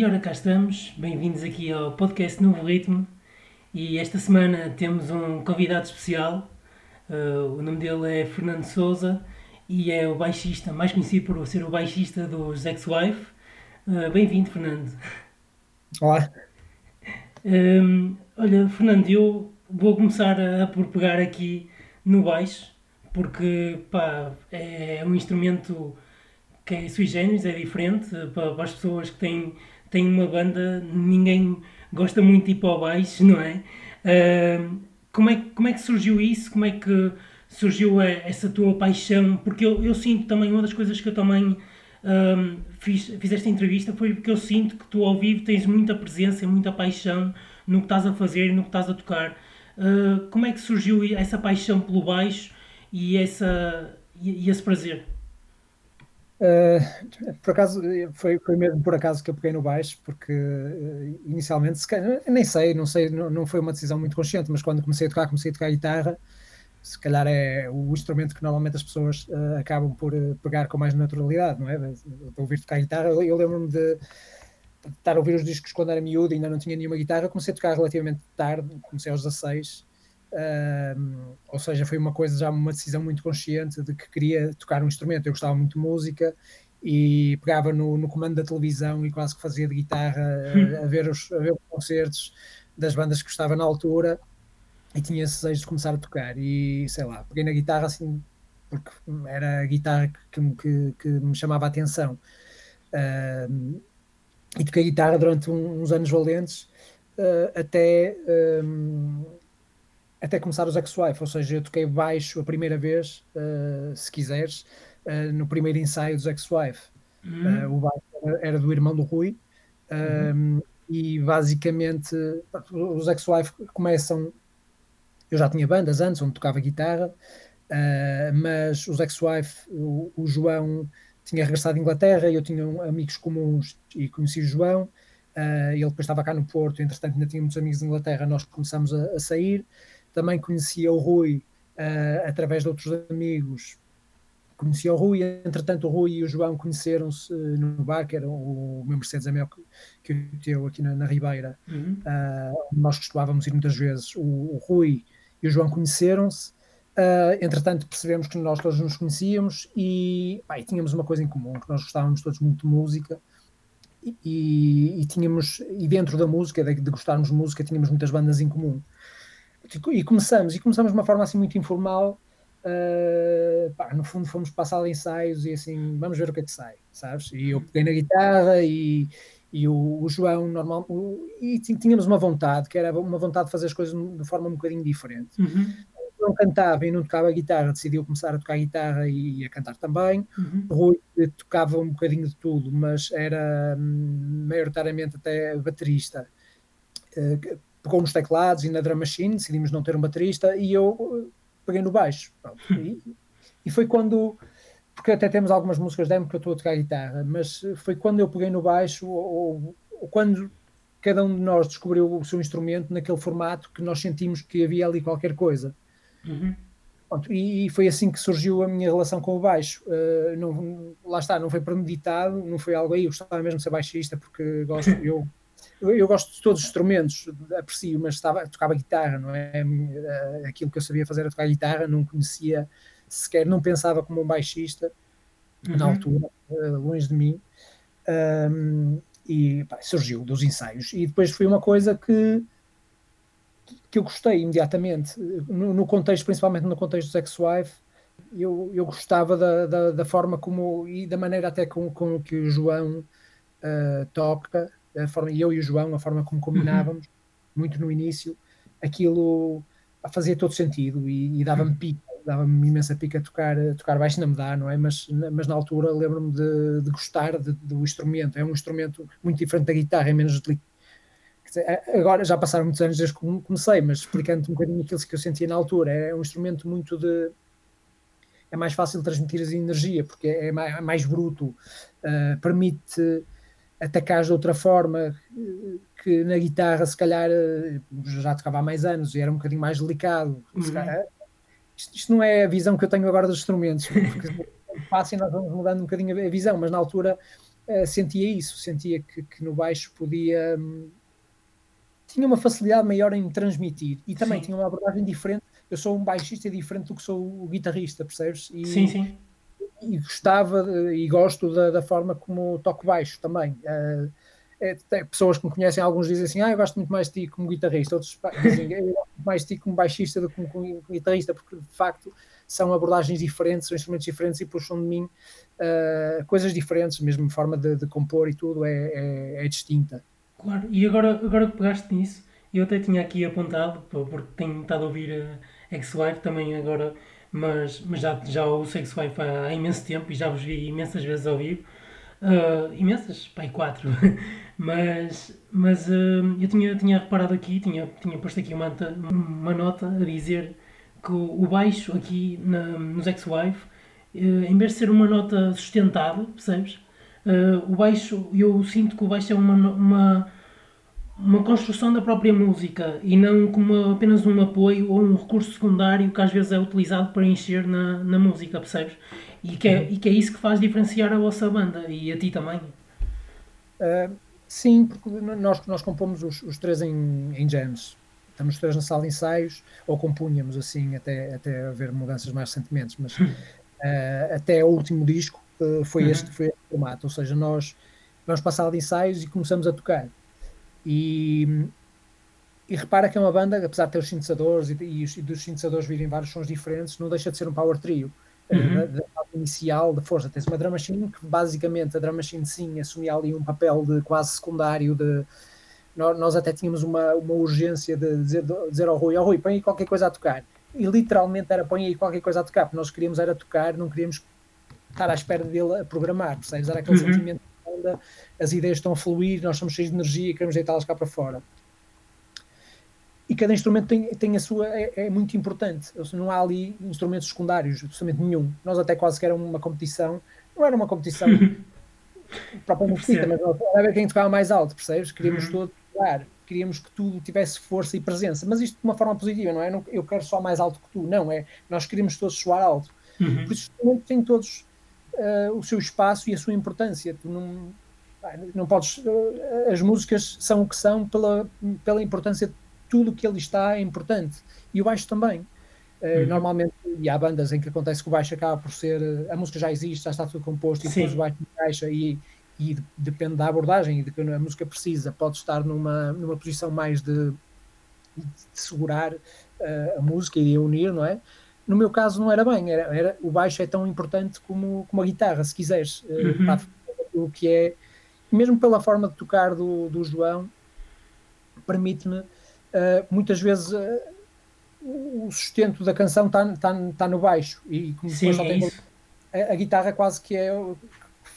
E ora cá estamos, bem-vindos aqui ao podcast Novo Ritmo e esta semana temos um convidado especial, uh, o nome dele é Fernando Souza e é o baixista, mais conhecido por ser o baixista dos Ex-Wife. Uh, bem-vindo Fernando. Olá. Um, olha, Fernando, eu vou começar a, a por pegar aqui no baixo, porque pá, é um instrumento que é sui generis, é diferente para, para as pessoas que têm tem uma banda, ninguém gosta muito de ir para o baixo, não é? Uh, como é? Como é que surgiu isso? Como é que surgiu essa tua paixão? Porque eu, eu sinto também, uma das coisas que eu também fiz, fiz esta entrevista foi porque eu sinto que tu ao vivo tens muita presença, muita paixão no que estás a fazer e no que estás a tocar. Uh, como é que surgiu essa paixão pelo baixo e, essa, e, e esse prazer? Uh, por acaso, foi, foi mesmo por acaso que eu peguei no baixo, porque uh, inicialmente, se, nem sei, não sei, não, não, foi uma decisão muito consciente, mas quando comecei a tocar, comecei a tocar guitarra, se calhar é o instrumento que normalmente as pessoas uh, acabam por pegar com mais naturalidade, não é? De, ouvir tocar guitarra. Eu, eu lembro-me de, de, estar a ouvir os discos quando era miúdo e ainda não tinha nenhuma guitarra, comecei a tocar relativamente tarde, comecei aos 16 Uh, ou seja, foi uma coisa, já uma decisão muito consciente de que queria tocar um instrumento. Eu gostava muito de música e pegava no, no comando da televisão e quase que fazia de guitarra a, a, ver os, a ver os concertos das bandas que gostava na altura e tinha esse desejo de começar a tocar. E sei lá, peguei na guitarra assim, porque era a guitarra que, que, que me chamava a atenção. Uh, e toquei guitarra durante um, uns anos valentes uh, até. Um, até começar os Ex-Wife, ou seja, eu toquei baixo a primeira vez, uh, se quiseres, uh, no primeiro ensaio dos Ex-Wife. Uhum. Uh, o baixo era, do irmão do Rui, uhum. e basicamente os Ex-Wife começam. Eu já tinha bandas antes, onde tocava guitarra, mas os Ex-Wife, o, o, João tinha regressado à Inglaterra, e eu tinha amigos comuns e conheci o João. Ele depois estava cá no Porto, entretanto ainda tinha muitos amigos de Inglaterra, nós começamos a, a sair, também conhecia o Rui uh, através de outros amigos. Conhecia o Rui, entretanto, o Rui e o João conheceram-se uh, no bar, que era o meu Mercedes é que, que eu tenho aqui na, na Ribeira, uhum. uh, nós costumávamos ir muitas vezes. O, o Rui e o João conheceram-se. Entretanto, percebemos que nós todos nos conhecíamos e, pá, e, tínhamos uma coisa em comum, que nós gostávamos todos muito de música e, e, e tínhamos, e dentro da música, de, de, gostarmos de música, tínhamos muitas bandas em comum e começamos, e começamos de uma forma assim muito informal. Uh, pá, no fundo, fomos de ensaios e assim, vamos ver o que é que sai, sabes? E eu peguei na guitarra e, e o, o João, normal, o, e tínhamos uma vontade, que era uma vontade de fazer as coisas de forma um bocadinho diferente. Uhum. Não cantava e não tocava a guitarra, decidiu começar a tocar a guitarra e a cantar também. Uhum. Rui tocava um bocadinho de tudo, mas era hum, maioritariamente até baterista. Uh, pegou nos teclados e na drum machine, decidimos não ter um baterista e eu uh, peguei no baixo. E, e, foi quando, porque até temos algumas músicas demo que eu estou a tocar guitarra, mas foi quando eu peguei no baixo ou, ou, quando cada um de nós descobriu o seu instrumento naquele formato que nós sentimos que havia ali qualquer coisa. Uhum. Pronto, e, e, foi assim que surgiu a minha relação com o baixo. Uh, não, lá está, não foi premeditado, não foi algo aí. Eu gostava mesmo de ser baixista porque gosto, eu eu, eu, gosto de todos os instrumentos, aprecio, mas estava, tocava guitarra, não é? Eh, aquilo que eu sabia fazer era tocar guitarra, não conhecia sequer, não pensava como um baixista uhum. na altura, eh, longe de mim. Um, e pá, surgiu dos ensaios. E depois foi uma coisa que, que eu gostei imediatamente, no, no contexto, principalmente no contexto do Ex-Wife, eu, eu gostava da, da, da, forma como e da maneira até com, com que o João uh, toca a forma, eu e o João, a forma como combinávamos, uhum. muito no início, aquilo fazia todo sentido e, e dava-me pica, dava-me imensa pica a tocar, a tocar baixo, não me dá, não é? Mas, mas na altura lembro-me de, de, gostar de, do instrumento, é um instrumento muito diferente da guitarra, é menos agora já passaram muitos anos desde que comecei, mas explicando um bocadinho aquilo que eu sentia na altura, é um instrumento muito de é mais fácil transmitir a energia porque é mais, é mais bruto, uh, permite atacar de outra forma, que na guitarra se calhar já tocava há mais anos e era um bocadinho mais delicado. Uhum. Calhar, isto, isto, não é a visão que eu tenho agora dos instrumentos, porque passa e nós vamos mudando um bocadinho a visão, mas na altura uh, sentia isso, sentia que, que no baixo podia. Um, tinha uma facilidade maior em transmitir e também sim. tinha uma abordagem diferente. Eu sou um baixista diferente do que sou o guitarrista, percebes? E, sim, sim. E gostava e gosto da, da forma como toco baixo também. Uh, é, pessoas que me conhecem, alguns dizem assim: Ah, eu gosto muito mais de ti como guitarrista, outros dizem: Eu gosto mais de ti como baixista do que como, como guitarrista, porque de facto são abordagens diferentes, são instrumentos diferentes e puxam de mim uh, coisas diferentes, mesmo a forma de, de compor e tudo é, é, é, distinta. Claro, e agora, agora que pegaste nisso, eu até tinha aqui apontado, porque tenho estado a ouvir a X-Wife também agora, mas, mas já, já ouço X-Wife há, há imenso tempo e já vos vi imensas vezes ao vivo. Uh, imensas, pai, quatro. mas mas uh, eu tinha, tinha reparado aqui, tinha, tinha posto aqui uma, uma nota a dizer que o baixo aqui na, nos X-Wife, eh, em vez de ser uma nota sustentada, percebes? Uh, o baixo, eu sinto que o baixo é uma, uma, uma construção da própria música e não como apenas um apoio ou um recurso secundário que às vezes é utilizado para encher na, na música, percebes? E que, é, e que é isso que faz diferenciar a vossa banda e a ti também. Uh, sim, porque nós, nós compomos os, os três em, em jams estamos três na sala de ensaios, ou compunhamos assim até, até haver mudanças mais recentemente, mas uh, até o último disco uh, foi, uhum. este, foi este formato, ou seja, nós vamos para a sala de ensaios e começamos a tocar. E, e repara que é uma banda, apesar de ter os sintetizadores e, e, e dos sintetizadores virem vários sons diferentes, não deixa de ser um power trio. Eh, uhum. Da, da inicial de força, tens uma drum machine que basicamente a drum machine sim assumia ali um papel de quase secundário de, nós até tínhamos uma, uma urgência de dizer, dizer ao Rui, ao Rui, põe aí qualquer coisa a tocar. E literalmente era põe aí qualquer coisa a tocar, porque nós queríamos era tocar, não queríamos estar à espera dele a programar, percebes? Era aquele uhum. sentimento de onda, as ideias estão a fluir, nós somos cheios de energia e queremos deitá-las cá para fora. E cada instrumento tem, tem a sua, é, é muito importante. Não há ali instrumentos secundários, absolutamente nenhum. Nós até quase que era uma competição, não era uma competição propriamente dita, mas era ver quem tocava mais alto, percebes? Queríamos uhum. todos queríamos que tudo tivesse força e presença, mas isto de uma forma positiva, não é? Não, eu quero só mais alto que tu, não, é? Nós queríamos todos soar alto. Uhum. Por isso, têm todos uh, o seu espaço e a sua importância. Tu não, não podes. Uh, as músicas são o que são pela, pela importância de tudo que ele está é importante. E o baixo também. Uh, uhum. Normalmente, e há bandas em que acontece que o baixo acaba por ser. A música já existe, já está tudo composto, e depois o baixo encaixa e, e depende da abordagem e de que a música precisa. Pode estar numa, numa posição mais de, de segurar uh, a música e de unir, não é? No meu caso não era bem, era, era, o baixo é tão importante como, como a guitarra, se quiseres. Uh, uhum. o que é, mesmo pela forma de tocar do, do João, permite-me uh, muitas vezes o sustento da canção está tá, tá no baixo e como Sim, só tem é a, a, guitarra quase que é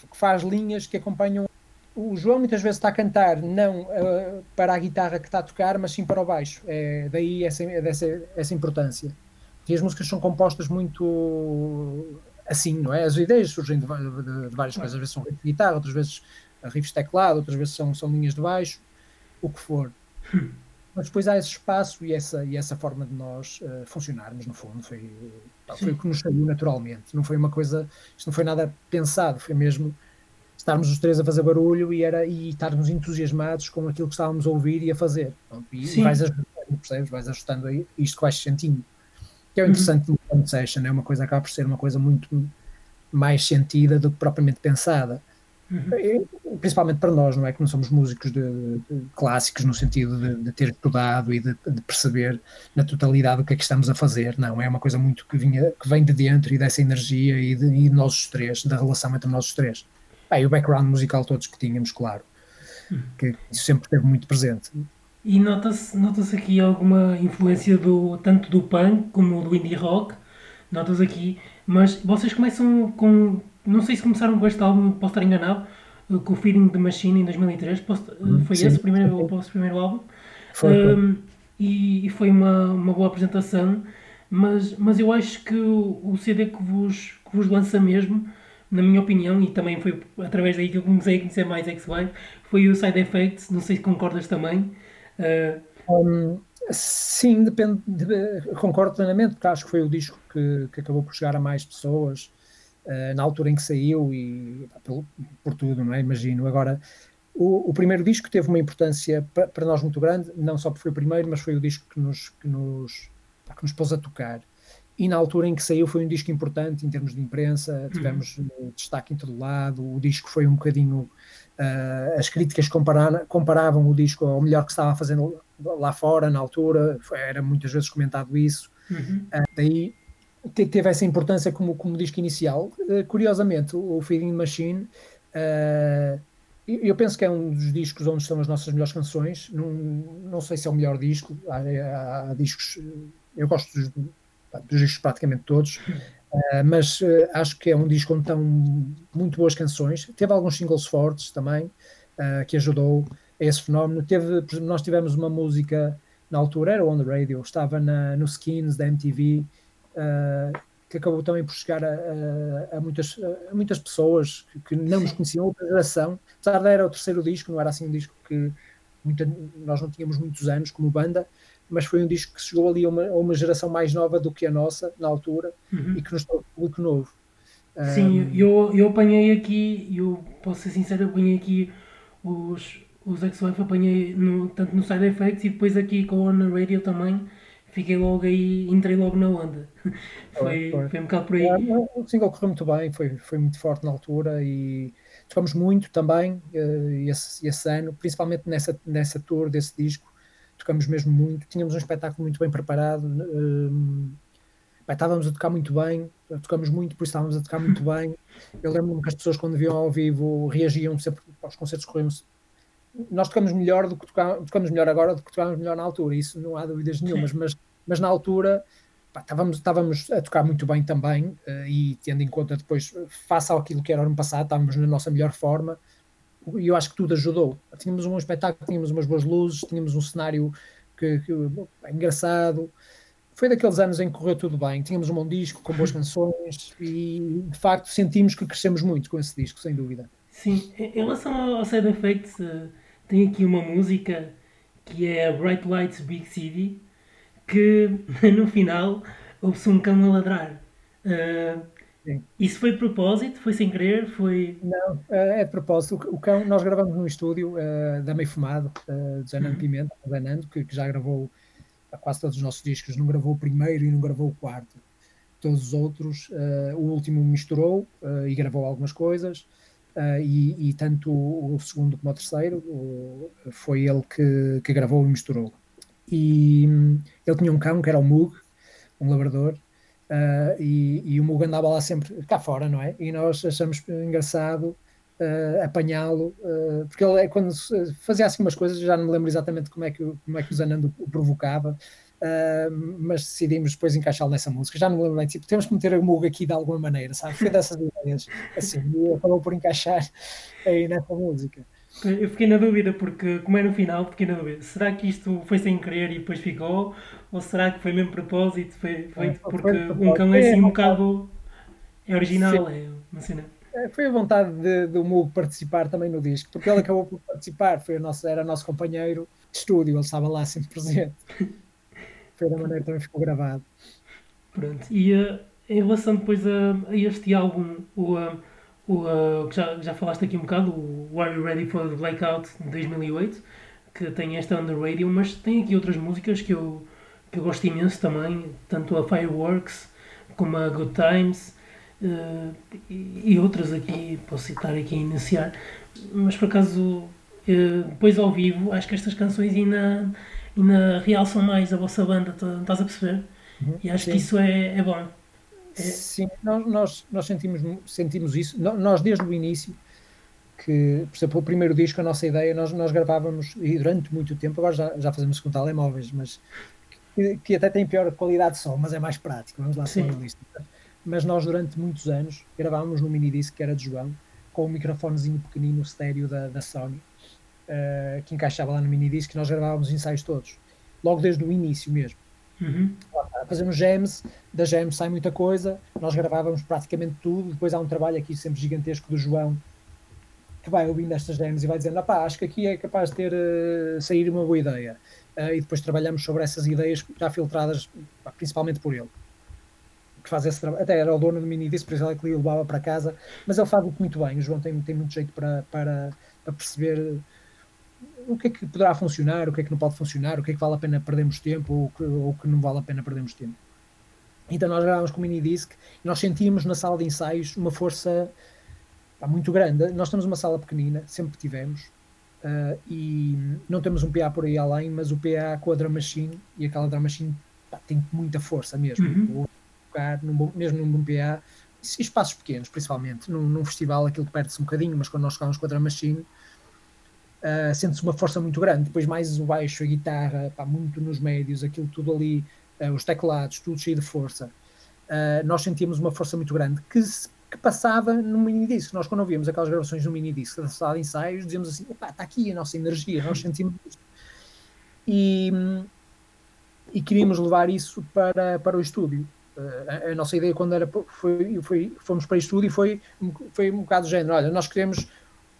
que faz linhas que acompanham. O João muitas vezes está a cantar não uh, para a guitarra que está a tocar, mas sim para o baixo. É daí essa, essa, essa importância. E as músicas são compostas muito assim, não é? As ideias surgem de, de, de várias coisas. Às vezes são riffs de guitarra, outras vezes riffs de teclado, outras vezes são, são linhas de baixo, o que for. Mas depois há esse espaço e essa, e essa forma de nós uh, funcionarmos, no fundo. Foi, foi o que nos saiu naturalmente. Não foi uma coisa, isto não foi nada pensado, foi mesmo estarmos os três a fazer barulho e, era, e estarmos entusiasmados com aquilo que estávamos a ouvir e a fazer. E, e vais ajustando, percebes? Vais ajustando aí isto que vais sentindo. Que é o uhum. interessante uhum. do session, é uma coisa que acaba por ser uma coisa muito mais sentida do que propriamente pensada. Uhum. Principalmente para nós, não é? Que não somos músicos de, de clássicos no sentido de, de ter estudado e de, de, perceber na totalidade o que é que estamos a fazer, não. É uma coisa muito que, vinha, que vem de dentro e dessa energia e de, e nós três, da relação entre nós três. Ah, e o background musical todos que tínhamos, claro, uhum. que isso sempre esteve muito presente. E nota-se nota aqui alguma influência do, tanto do punk como do indie rock, notas aqui, mas vocês começam com não sei se começaram com este álbum, posso estar enganado, eh, com o Feeding the Machine em 2003. Posso, eh, hum, foi Sim. esse o primeiro, o primeiro álbum. Foi, um, e, e, foi uma, uma boa apresentação. Mas, mas eu acho que o, CD que vos, que vos lança mesmo, na minha opinião, e também foi através daí que eu comecei a conhecer mais X-Live, foi o Side Effects. Não sei se concordas também. Um, sim, depende. De, concordo plenamente, porque acho que foi o disco que, que acabou por chegar a mais pessoas uh, na altura em que saiu e por, por tudo, não é? Imagino. Agora, o, o, primeiro disco teve uma importância para, nós muito grande, não só porque foi o primeiro, mas foi o disco que nos, que nos, que nos pôs a tocar. E na altura em que saiu foi um disco importante em termos de imprensa, uhum. tivemos uhum. destaque em todo lado, o disco foi um bocadinho. Uh, as críticas comparavam o disco ao melhor que estava fazendo lá fora na altura, foi, era muitas vezes comentado isso. Uhum. Uh, daí teve essa importância como, como disco inicial. Uh, curiosamente, o, o Feeding Machine eu penso que é um dos discos onde estão as nossas melhores canções. Não, não sei se é o melhor disco. Há, há, há discos. Eu gosto dos, dos discos praticamente todos, uh, mas uh, acho que é um disco onde estão muito boas canções. Teve alguns singles fortes também, uh, que ajudou a esse fenómeno. Teve, nós tivemos uma música na altura, era on the radio, estava na, no Skins da MTV que acabou também por chegar a, a, a muitas, a muitas pessoas que, que não nos conheciam, outra geração. Apesar de era o terceiro disco, não era assim um disco que muita, nós não tínhamos muitos anos como banda, mas foi um disco que chegou ali a uma, a uma geração mais nova do que a nossa, na altura, uhum. e que nos trouxe público novo. Sim, um, eu, eu apanhei aqui, eu posso ser sincero, apanhei aqui os, os X-Wave, apanhei no, tanto no Side Effects e depois aqui com a On Radio também fiquei logo aí, entrei logo na onda. foi, foi. foi um bocado por aí. É, o single correu muito bem, foi, foi muito forte na altura e tocamos muito também uh, esse, esse ano, principalmente nessa, nessa tour desse disco, tocamos mesmo muito, tínhamos um espetáculo muito bem preparado, uh, estávamos a tocar muito bem, tocamos muito, por isso estávamos a tocar muito bem. Eu lembro-me que as pessoas quando viam ao vivo reagiam sempre aos concertos corriam nós tocamos melhor do que tocamos, tocamos melhor agora do que tocámos melhor na altura, isso não há dúvidas nenhumas, mas, mas na altura pá, estávamos, estávamos a tocar muito bem também uh, e tendo em conta depois, face àquilo que era o ano passado, estávamos na nossa melhor forma e eu acho que tudo ajudou. Tínhamos um espetáculo, tínhamos umas boas luzes, tínhamos um cenário que, que engraçado. Foi daqueles anos em que correu tudo bem. Tínhamos um bom disco com boas canções e de facto sentimos que crescemos muito com esse disco, sem dúvida. Sim, em relação ao Side Effects, uh tem aqui uma música que é Bright Lights Big City, que no final ouve-se um cão a ladrar. Uh, isso foi de propósito? Foi sem querer? Foi... Não, é, é de propósito. O, cão, nós gravamos no estúdio uh, da Meio Fumado, uh, de Zanando uhum. Pimenta, Zanando, que, que, já gravou quase todos os nossos discos. Não gravou o primeiro e não gravou o quarto. Todos os outros, uh, o último misturou e gravou algumas coisas. Uh, e, e, tanto o, o, segundo como o terceiro o, foi ele que, que gravou e misturou. E um, ele tinha um cão que era o Mug, um labrador, uh, e, e, o Mug andava lá sempre cá fora, não é? E nós achamos engraçado uh, apanhá-lo, porque ele é quando fazia assim umas coisas, já não me lembro exatamente como é que, como é que o Zanando o provocava, Uh, mas decidimos depois encaixá-lo nessa música. Já não me lembro bem, tipo, temos que meter a Muga aqui de alguma maneira, sabe? Foi dessas ideias, assim, e acabou por encaixar aí nessa música. Eu fiquei na dúvida, porque, como é no final, fiquei na dúvida. Será que isto foi sem querer e depois ficou? Ou será que foi mesmo propósito? Foi, foi é, porque um cão é assim um bocado. É original, Sim. é uma cena. É, foi a vontade de, do Mugo participar também no disco, porque ele acabou por participar, foi o nosso, era nosso companheiro de estúdio, ele estava lá sempre presente. foi da maneira que também ficou gravado. Pronto, e uh, em relação depois a, a este álbum, o, uh, o, uh, que já, já falaste aqui um bocado, o Are You Ready for the Blackout de 2008, que tem esta on the radio, mas tem aqui outras músicas que eu, que eu gosto imenso também, tanto a Fireworks como a Good Times. Uh, e, e outras aqui, posso citar aqui a iniciar, mas por acaso, uh, depois ao vivo, acho que estas canções ainda, ainda realçam mais a vossa banda, tá, estás a perceber? Uhum, e acho sim. que isso é, é bom. É... Sim, nós, nós sentimos, sentimos isso. Nós, desde o início, que, por exemplo, o primeiro disco, a nossa ideia, nós, nós gravávamos, e durante muito tempo, agora já, já fazemos com telemóveis, mas que, que até tem pior qualidade de som, mas é mais prático, vamos lá ser realistas. Mas nós, durante muitos anos, gravávamos no mini disc que era de João, com um microfonezinho pequenino estéreo da, da Sony uh, que encaixava lá no mini disc, nós gravávamos os ensaios todos, logo desde o início mesmo. Uhum. Fazemos jams, da jam sai muita coisa, nós gravávamos praticamente tudo, depois há um trabalho aqui sempre gigantesco do João que vai ouvindo estas jams e vai dizendo, pá, acho que aqui é capaz de ter uh, sair uma boa ideia. Uh, e depois trabalhamos sobre essas ideias já filtradas principalmente por ele. que faz esse trabalho, até era o dono do mini disc, por isso ele é que o levava para casa, mas ele faz muito bem, o João tem, tem muito jeito para, para, para perceber o que é que poderá funcionar, o que é que não pode funcionar, o que é que vale a pena perdermos tempo ou que, ou que não vale a pena perdermos tempo. Então nós gravávamos com o mini disc e nós sentíamos na sala de ensaios uma força pá, muito grande. Nós temos uma sala pequenina, sempre tivemos, uh, e não temos um PA por aí além, mas o PA com a drum machine e aquela drum machine pá, tem muita força mesmo. Uhum. Tocar, num, mesmo num bom PA, espaços pequenos, principalmente. Num, num festival aquilo perde-se um bocadinho, mas quando nós tocamos com a drum machine uh, sente-se uma força muito grande. Depois mais o baixo, a guitarra, pá, muito nos médios, aquilo tudo ali, uh, os teclados, tudo cheio de força. Uh, nós sentíamos uma força muito grande que, que passava no mini disc. Nós, quando ouvíamos aquelas gravações no mini disc da sala de ensaios, dizíamos assim: está aqui a nossa energia, nós sentimos isto. E, e queríamos levar isso para, para o estúdio. Uh, a, a, nossa ideia quando era foi, foi fomos para o estúdio foi foi um bocado do género olha nós queremos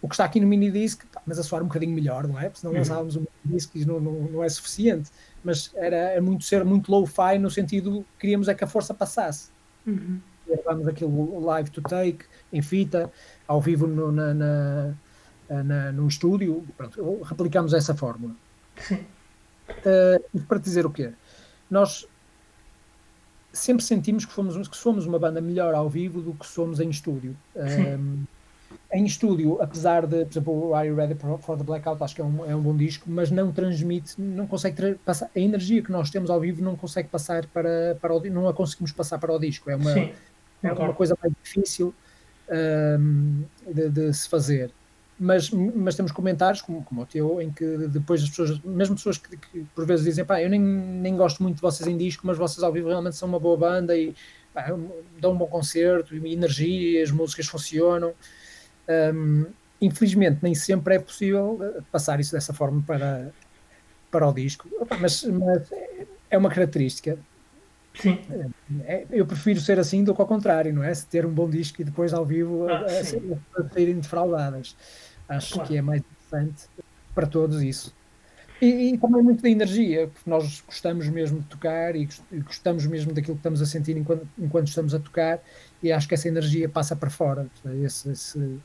o que está aqui no mini disc, mas a soar um bocadinho melhor, não é? Porque senão uhum. lançávamos um mini disc e não, não, não é suficiente. Mas era, era muito ser muito low-fi no sentido queríamos é que a força passasse. Uhum. Gravámos aquilo live to take, em fita, ao vivo no, na, na, na, no estúdio. Pronto, replicamos essa fórmula. Sim. Uh, para dizer o quê? Nós sempre sentimos que, fomos, que somos uma banda melhor ao vivo do que somos em estúdio. Um, em estúdio, apesar de, por exemplo, o Are You Ready for the Blackout, acho que é um, é um bom disco, mas não transmite, não consegue passar, a energia que nós temos ao vivo não consegue passar para, para o, não a conseguimos passar para o disco, é uma, Sim, é uma coisa mais difícil um, de, de, se fazer. Mas, mas temos comentários, como, como o teu, em que depois as pessoas, mesmo pessoas que, que por vezes dizem, pá, eu nem, nem gosto muito de vocês em disco, mas vocês ao vivo realmente são uma boa banda e pá, dão um bom concerto, e energia, as músicas funcionam. Um, infelizmente, nem sempre é possível eh, passar isso dessa forma para, para o disco, mas, mas é uma característica. Sim. É, eu prefiro ser assim do que ao contrário, não é? Se ter um bom disco e depois ao vivo ah, a, a saírem defraudadas. Acho claro. que é mais interessante para todos isso. E, e, também muito da energia, porque nós gostamos mesmo de tocar e gostamos mesmo daquilo que estamos a sentir enquanto, enquanto estamos a tocar, e acho que essa energia passa para fora. Esse, esse,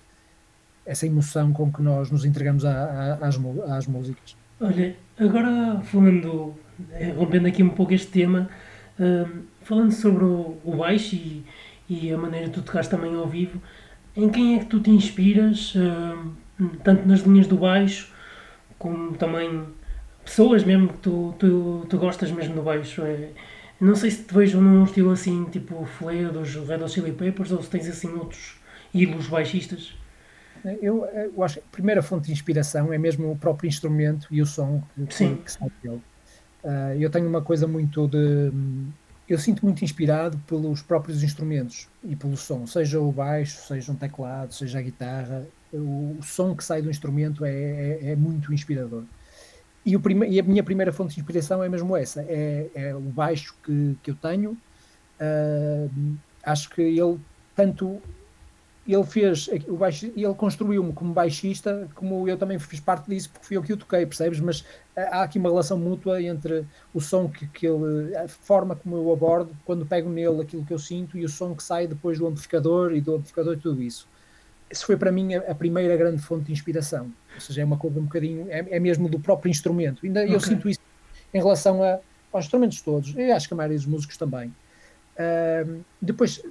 essa emoção com que nós nos entregamos a, a, às, às músicas. Olha, agora falando, eh, rompendo aqui um pouco este tema, uh, falando sobre o, o baixo e, e, a maneira que tu tocaste também ao vivo, em quem é que tu te inspiras, uh, tanto nas linhas do baixo, como também pessoas mesmo que tu, tu, tu gostas mesmo do baixo? É, não sei se te vejo num estilo assim, tipo Flea dos Red Hot Chili Peppers, ou se tens assim outros ídolos baixistas. Eu, eu, acho que a primeira fonte de inspiração é mesmo o próprio instrumento e o som que, que sai dele. Uh, eu tenho uma coisa muito de. Eu sinto muito inspirado pelos próprios instrumentos e pelo som, seja o baixo, seja um teclado, seja a guitarra. O, o som que sai do instrumento é, é, é muito inspirador. E, o prime, e a minha primeira fonte de inspiração é mesmo essa: é, é o baixo que, que eu tenho. Uh, acho que ele tanto ele fez o baixo, ele construiu-me como baixista, como eu também fiz parte disso, porque fui eu que o toquei, percebes? Mas eh, há aqui uma relação mútua entre o som que, que ele, a forma como eu abordo, quando pego nele aquilo que eu sinto e o som que sai depois do amplificador e do amplificador e tudo isso. Isso foi para mim a, a primeira grande fonte de inspiração. Ou seja, é uma coisa um bocadinho, é, é mesmo do próprio instrumento. Ainda okay. eu sinto isso em relação a, aos instrumentos todos, eu acho que a maioria dos músicos também. Uh, depois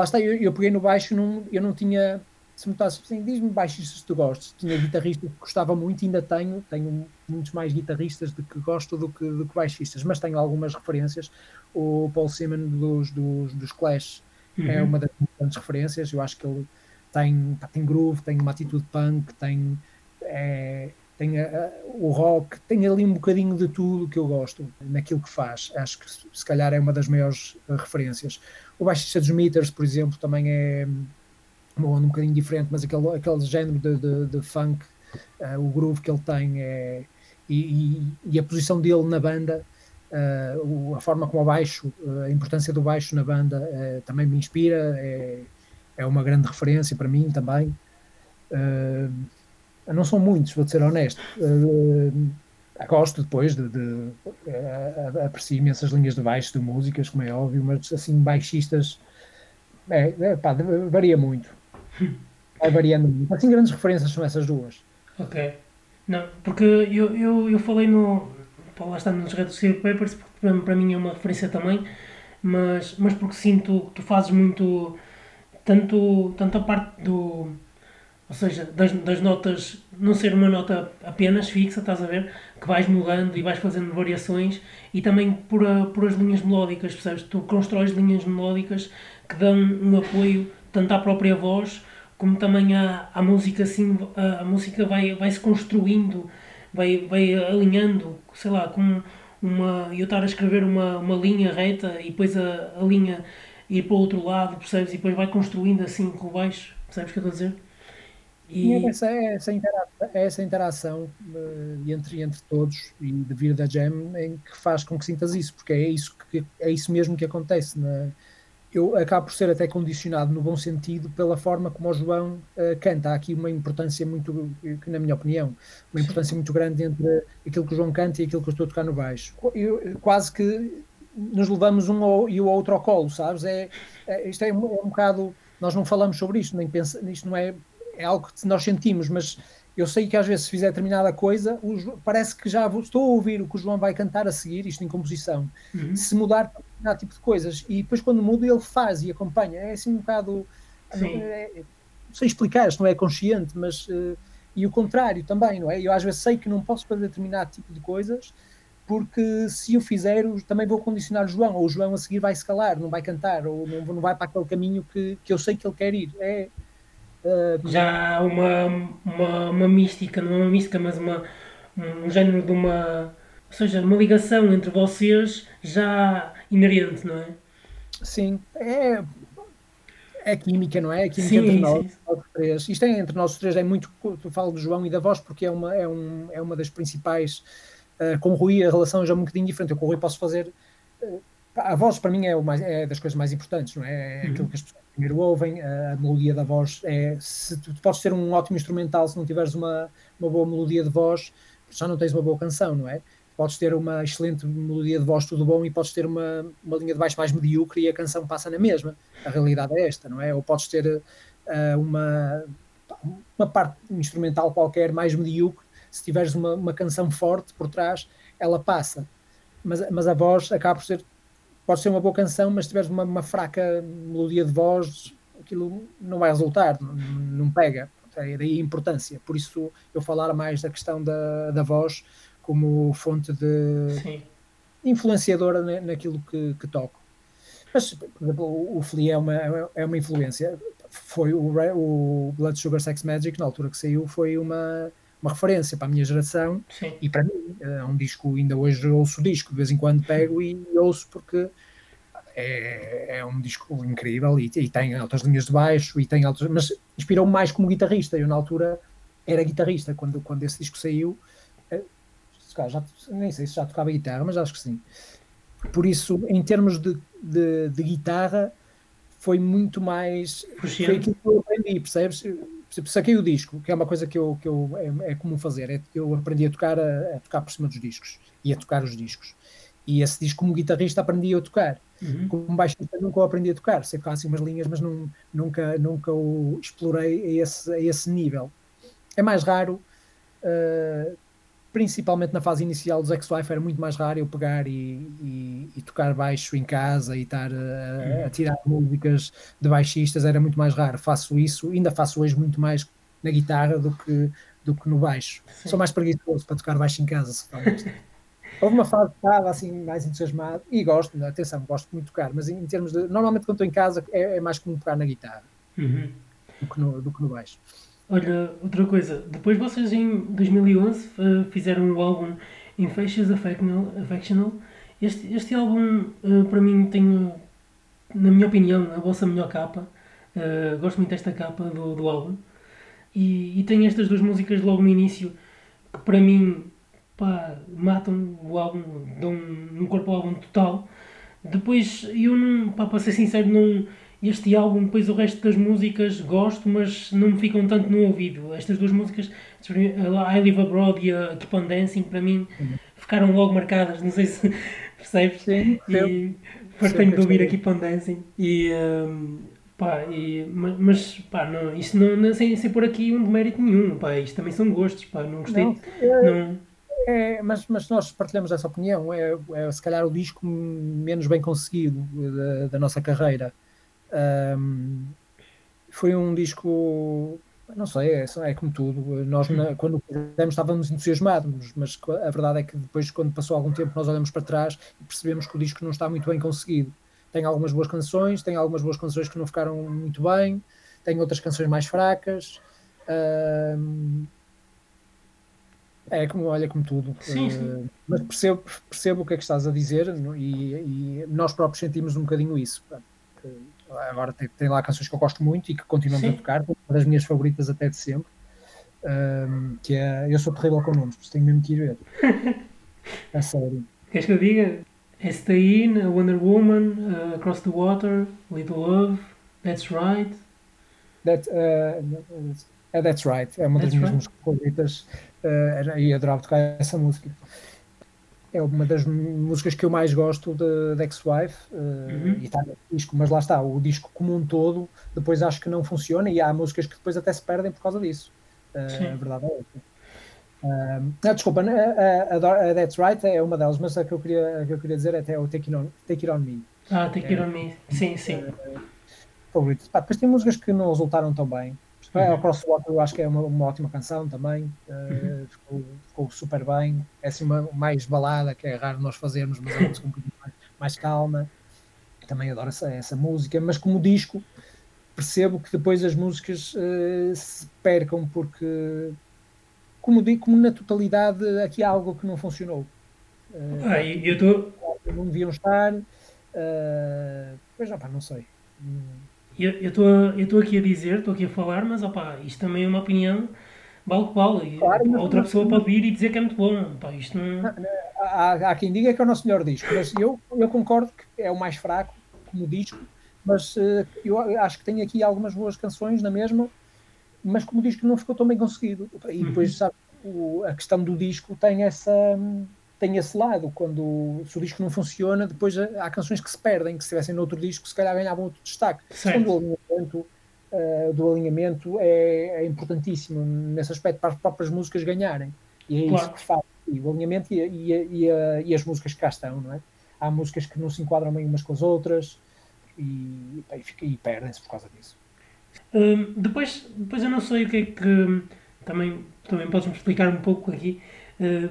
lá está, eu, eu peguei no baixo, eu não tinha, se me estás assim, diz-me baixistas que tu gostas, tinha guitarristas que gostava muito, ainda tenho, tenho muitos mais guitarristas de que gosto do que, do que baixistas, mas tenho algumas referências, o Paul Simon dos, dos, dos Clash é uhum. é uma das grandes referências, eu acho que ele tem, tem groove, tem uma atitude punk, tem, é, tem a, a, o rock, tem ali um bocadinho de tudo que eu gosto naquilo que faz. Acho que se calhar é uma das maiores referências. O baixista dos Meters, por exemplo, também é onda um bocadinho diferente, mas aquele, aquele género de, de, de funk, uh, o groove que ele tem é, e, e, a posição dele na banda, uh, a forma como o baixo, uh, a importância do baixo na banda também me inspira, é, é uma grande referência para mim também. Não são muitos, vou ser honesto. gosto depois de, de, de aprecio imensas linhas de baixo de músicas, como é óbvio, mas assim, baixistas é, é, pá, varia muito. Vai variando muito. Assim, grandes referências são essas duas. Ok. Não, porque eu, eu, eu falei no. Pá, lá está nos Red Steel Papers, porque para, para mim é uma referência também, mas, mas porque sinto que tu fazes muito. Tanto, tanto a parte do. Ou seja, das, das notas, não ser uma nota apenas fixa, estás a ver? Que vais mudando e vais fazendo variações e também por, a, por as linhas melódicas, percebes? Tu constróis linhas melódicas que dão um apoio tanto à própria voz como também à, à música assim, a, a música vai, vai se construindo, vai, vai alinhando, sei lá, com uma, eu estar a escrever uma, uma linha reta e depois a, a linha ir para o outro lado, percebes? E depois vai construindo assim com o baixo, percebes o que eu estou a dizer? E é essa, é essa, interação, é essa interação uh, entre, entre todos e de vir da Jam em que faz com que sintas isso, porque é isso, que, é isso mesmo que acontece na, eu acabo por ser até condicionado no bom sentido pela forma como o João uh, canta. Há aqui uma importância muito, na minha opinião, uma importância muito grande entre aquilo que o João canta e aquilo que eu estou a tocar no baixo. Eu, quase que nos levamos um ao, e o outro ao colo, sabes? É, é isto é um, é um bocado. Nós não falamos sobre isto, nem pensa, isto não é, é algo que nós sentimos, mas eu sei que às vezes se fizer determinada coisa, o, parece que já vou, estou a ouvir o que o João vai cantar a seguir, isto em composição, uhum. se mudar para determinado tipo de coisas, e depois quando muda ele faz e acompanha, é assim um bocado, não, é, não sei explicar, isto não é consciente, mas, uh, e o contrário também, não é? Eu às vezes sei que não posso fazer determinado tipo de coisas, porque se eu fizer, também vou condicionar o João, ou o João a seguir vai se calar, não vai cantar, ou não, não vai para aquele caminho que, que eu sei que ele quer ir, é Uh, já uma, uma, uma mística, não é uma mística, mas uma, um género de uma. Ou seja, uma ligação entre vocês já inerente, não é? Sim, é, é química, não é? É química sim, entre nós, sim. nós três. Isto é entre nós três, é muito. Tu falo do João e da voz, porque é uma, é um, é uma das principais. Uh, com o Rui a relação já é um bocadinho diferente. Eu com o Rui posso fazer. Uh, a voz para mim é, mais, é das coisas mais importantes, não é? É uhum. aquilo que as pessoas primeiro ouvem, a melodia da voz é. Se tu, tu, podes ter um ótimo instrumental, se não tiveres uma, uma boa melodia de voz, já não tens uma boa canção, não é? Podes ter uma excelente melodia de voz, tudo bom, e podes ter uma, uma linha de baixo mais medíocre e a canção passa na mesma. A realidade é esta, não é? Ou podes ter uh, uma, uma parte instrumental qualquer mais medíocre, se tiveres uma, uma canção forte por trás, ela passa. Mas, mas a voz acaba por ser pode ser uma boa canção, mas se tiveres uma, uma fraca melodia de voz, aquilo não vai resultar, não, não pega. É daí a importância. Por isso eu falar mais da questão da, da voz como fonte de Sim. influenciadora naquilo que, que, toco. Mas, por exemplo, o Flea é uma, é uma influência. Foi o, o Blood Sugar Sex Magic, na altura que saiu, foi uma, uma referência para a minha geração Sim. e para mim. É um disco, ainda hoje ouço o disco, de vez em quando pego e ouço porque é, é um disco incrível e, e, tem altas linhas de baixo e tem altas, mas inspirou-me mais como guitarrista. Eu na altura era guitarrista quando, quando esse disco saiu. Eh, já, nem sei se já tocava guitarra, mas acho que sim. Por isso, em termos de, de, de guitarra, foi muito mais. Foi aquilo que eu aprendi, percebes? Saquei o disco, que é uma coisa que eu, que eu é, é comum fazer, é, eu aprendi a tocar a, a, tocar por cima dos discos e a tocar os discos. E esse disco como guitarrista aprendi a tocar. Uhum. Como baixista nunca o aprendi a tocar, sei tocar assim umas linhas, mas não, nunca, nunca o explorei a esse, a esse nível. É mais raro, uh, principalmente na fase inicial do X-Life, era muito mais raro eu pegar e, e, e tocar baixo em casa e estar a, a, tirar músicas de baixistas, era muito mais raro. Faço isso, ainda faço hoje muito mais na guitarra do que, do que no baixo. Sim. Sou mais preguiçoso para tocar baixo em casa, se Houve uma fase que estava assim mais entusiasmado e gosto, atenção, gosto muito de tocar, mas em, em termos de. Normalmente quando estou em casa é, é mais comum tocar na guitarra uhum. do, que no, do que no baixo. Olha, outra coisa, depois vocês em 2011 uh, fizeram o álbum Infectious Affectional. Affectional. Este, este álbum, uh, para mim, tem, na minha opinião, a vossa melhor capa. Uh, gosto muito desta capa do, do álbum. E, e tem estas duas músicas logo no início que, para mim, pá, matam o álbum, dão um corpo ao álbum total. Depois, eu não, pá, para ser sincero, não, este álbum, depois o resto das músicas gosto, mas não me ficam tanto no ouvido. Estas duas músicas, I Live Abroad e a Keep on Dancing, para mim, uhum. ficaram logo marcadas. Não sei se percebes. Sim, e fartei-me de ouvir a Keep on Dancing. E, um, pá, e, mas pá, não, isto não, não sem, sem pôr aqui um demérito nenhum. Pá, isto também são gostos. Pá, não gostei. Não, é... não é, mas, mas nós partilhamos essa opinião. É, é se calhar o disco menos bem conseguido da, da nossa carreira. Um, foi um disco, não sei, é, é como tudo. Nós, na, quando fizemos, estávamos entusiasmados, mas a verdade é que depois, quando passou algum tempo, nós olhamos para trás e percebemos que o disco não está muito bem conseguido. Tem algumas boas canções, tem algumas boas canções que não ficaram muito bem, tem outras canções mais fracas. Um, é como, olha, como tudo. Sim, sim. Uh, mas percebo, percebo o que é que estás a dizer e, e nós próprios sentimos um bocadinho isso. Agora tem, tem, lá canções que eu gosto muito e que continuamos sim. a tocar, uma das minhas favoritas até de sempre, um, que é Eu Sou Terrível com Nomes, tenho mesmo que ir ver. é sério. Queres que eu diga? É Stay In, Wonder Woman, uh, Across the Water, Little Love, That's Right. That, uh, é That's Right, é uma that's das minhas right. músicas favoritas uh, e adorava tocar essa música. É uma das músicas que eu mais gosto de, Ex-Wife uh, uhum. e está no disco, mas lá está, o disco como um todo, depois acho que não funciona e há músicas que depois até se perdem por causa disso. Uh, a verdade é essa. Uh, ah, desculpa, a, a, a, That's Right é uma delas, mas a que eu queria, que eu queria dizer é até o Take It On, Take It On Me. Ah, Take It On Me, sim, sim. Uh, favorito. Pá, depois tem músicas que não resultaram tão bem. Uhum. O Crosswalk eu acho que é uma, uma ótima canção também, uh, ficou, ficou, super bem. É assim uma mais balada, que é raro nós fazermos, mas é uma música um pouquinho mais, mais, calma. Também adoro essa, essa música, mas como disco percebo que depois as músicas uh, se percam porque como digo, como na totalidade aqui há algo que não funcionou. Uh, ah, eu tô... Não deviam estar. Uh, pois não, pá, não sei. Eu estou aqui a dizer, estou aqui a falar, mas opa, isto também é uma opinião vale que vale. Claro, outra pessoa pode vir e dizer que é muito bom. Opa, isto não... há, há quem diga que é o nosso melhor disco, mas eu, eu concordo que é o mais fraco como disco, mas uh, eu acho que tem aqui algumas boas canções na mesma, mas como disco não ficou tão bem conseguido. E depois, uhum. sabe, o, a questão do disco tem essa tem esse lado, quando se o disco não funciona, depois há canções que se perdem, que se estivessem noutro disco, se calhar ganhavam outro destaque. Certo. do alinhamento, uh, do alinhamento é, é, importantíssimo nesse aspecto, para as próprias músicas ganharem. E é claro. isso que faz. O alinhamento e, e, e, e, as músicas que cá estão, não é? Há músicas que não se enquadram bem umas com as outras e, e perdem-se por causa disso. Hum, depois, depois eu não sei o que é que também, também podes-me explicar um pouco aqui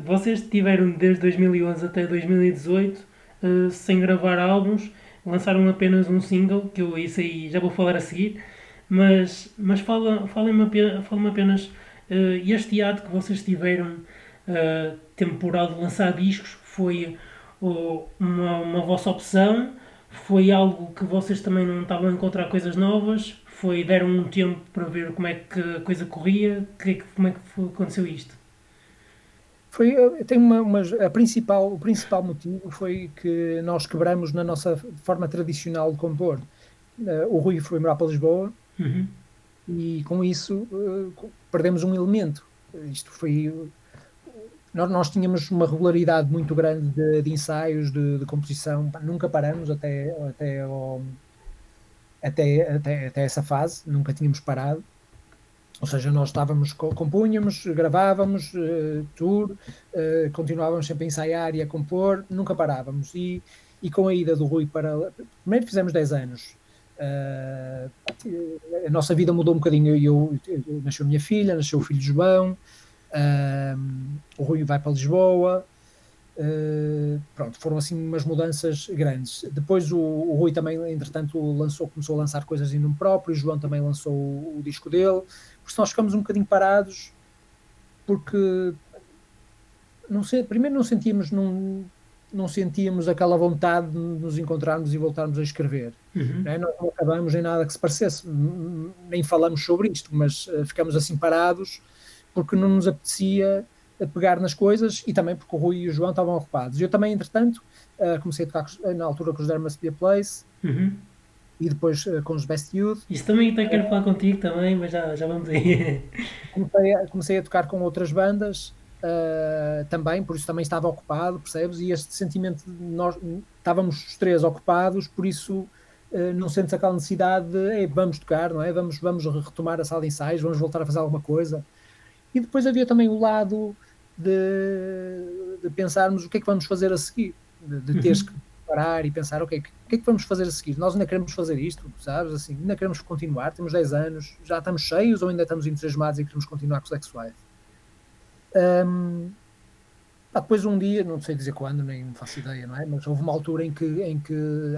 vocês tiveram desde 2011 até 2018 uh, sem gravar álbuns, lançaram apenas um single, que eu isso aí já vou falar a seguir, mas, mas falem-me fala fala apenas uh, este ato que vocês tiveram temporal de lançar discos foi uma, uma vossa opção, foi algo que vocês também não estavam a encontrar coisas novas, foi deram um tempo para ver como é que a coisa corria, que, é como é que aconteceu isto? Foi, tem uma, uma, a principal, o principal motivo foi que nós quebramos na nossa forma tradicional de compor. Uh, o Rui foi morar para Lisboa uhum. e com isso uh, perdemos um elemento. Isto foi. Nós, nós tínhamos uma regularidade muito grande de, de ensaios, de, de, composição, nunca paramos até, até, ao, até, até, até essa fase, nunca tínhamos parado. Ou seja, nós estávamos, compunhamos, gravávamos, uh, tour, uh, continuávamos sempre a ensaiar e a compor, nunca parávamos. E, e com a ida do Rui para. Primeiro fizemos 10 anos. Uh, a nossa vida mudou um bocadinho. Eu, eu, eu, nasceu a minha filha, nasceu o filho João, o Rui vai para Lisboa. Pronto, foram assim umas mudanças grandes. Depois o, o, Rui também, entretanto, lançou, começou a lançar coisas em nome próprio, o João também lançou o, o disco dele porque nós ficamos um bocadinho parados, porque não sei, primeiro não sentíamos, não, não sentíamos aquela vontade de nos encontrarmos e voltarmos a escrever. Uhum. Não, é? nós não acabamos em nada que se parecesse, nem falamos sobre isto, mas uh, ficamos assim parados porque não nos apetecia pegar nas coisas e também porque o Rui e o João estavam ocupados. Eu também, entretanto, uh, comecei a tocar na altura com os Dermas Be a Place. Uhum. E depois uh, com os Best Youth. Isso também até quero falar contigo também, mas já, já vamos aí. comecei, a, comecei a tocar com outras bandas uh, também, por isso também estava ocupado, percebes? E este sentimento de nós estávamos os três ocupados, por isso uh, não sentes aquela necessidade de vamos tocar, não é? Vamos, vamos retomar a sala de ensaios, vamos voltar a fazer alguma coisa. E depois havia também o lado de, de pensarmos o que é que vamos fazer a seguir, de, de teres uhum. que parar e pensar, ok, o que é que vamos fazer a seguir? Nós ainda queremos fazer isto, sabes? Assim, ainda queremos continuar, temos 10 anos, já estamos cheios ou ainda estamos entusiasmados e queremos continuar com o Sex Wife? Um, depois um dia, não sei dizer quando, nem faço ideia, não é? Mas houve uma altura em que, em que,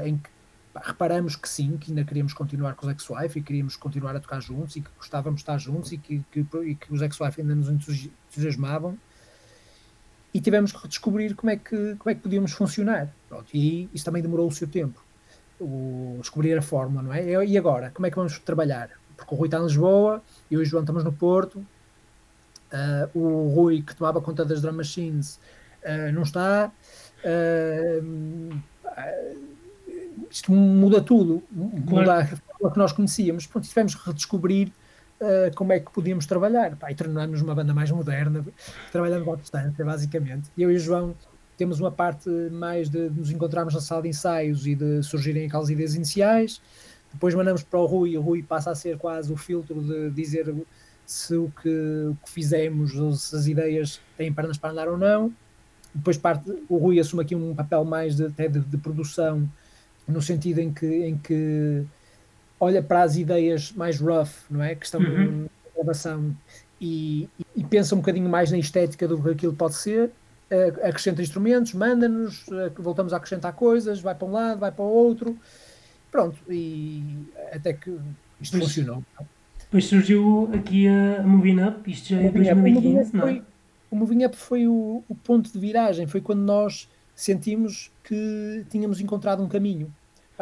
em que pá, reparamos que sim, que ainda queríamos continuar com os Ex-Wife e queríamos continuar a tocar juntos e que gostávamos de estar juntos e que, que, e que os Ex-Wife ainda nos entusiasmavam e tivemos que redescobrir como é que, como é que podíamos funcionar. Pronto, e isso também demorou o seu tempo. O, descobrir a forma, não é? E agora, como é que vamos trabalhar? Porque o Rui está em Lisboa, eu e o João estamos no Porto, Uh, o Rui, que tomava conta das drum machines, uh, não está. Uh, isto muda tudo, muda a forma que nós conhecíamos. Pronto, tivemos que redescobrir como é que podíamos trabalhar. Pá, e tornamos uma banda mais moderna, trabalhando à distância, basicamente. Eu e o João temos uma parte mais de nos encontrarmos na sala de ensaios e de surgirem aquelas ideias iniciais. Depois mandamos para o Rui, e o Rui passa a ser quase o filtro de dizer se o que, o que fizemos, se as ideias têm pernas para andar ou não. Depois parte, o Rui assume aqui um papel mais de, até de, de produção, no sentido em que, em que olha para as ideias mais rough, não é? Que estão uhum. na gravação e, e, pensa um bocadinho mais na estética do que aquilo pode ser, uh, acrescenta instrumentos, manda-nos, uh, voltamos a acrescentar coisas, vai para um lado, vai para o outro, pronto, e até que isto pois, funcionou. Depois surgiu aqui a Moving Up, isto já é 2015, não é? o Moving Up foi o, o, ponto de viragem, foi quando nós sentimos que tínhamos encontrado um caminho.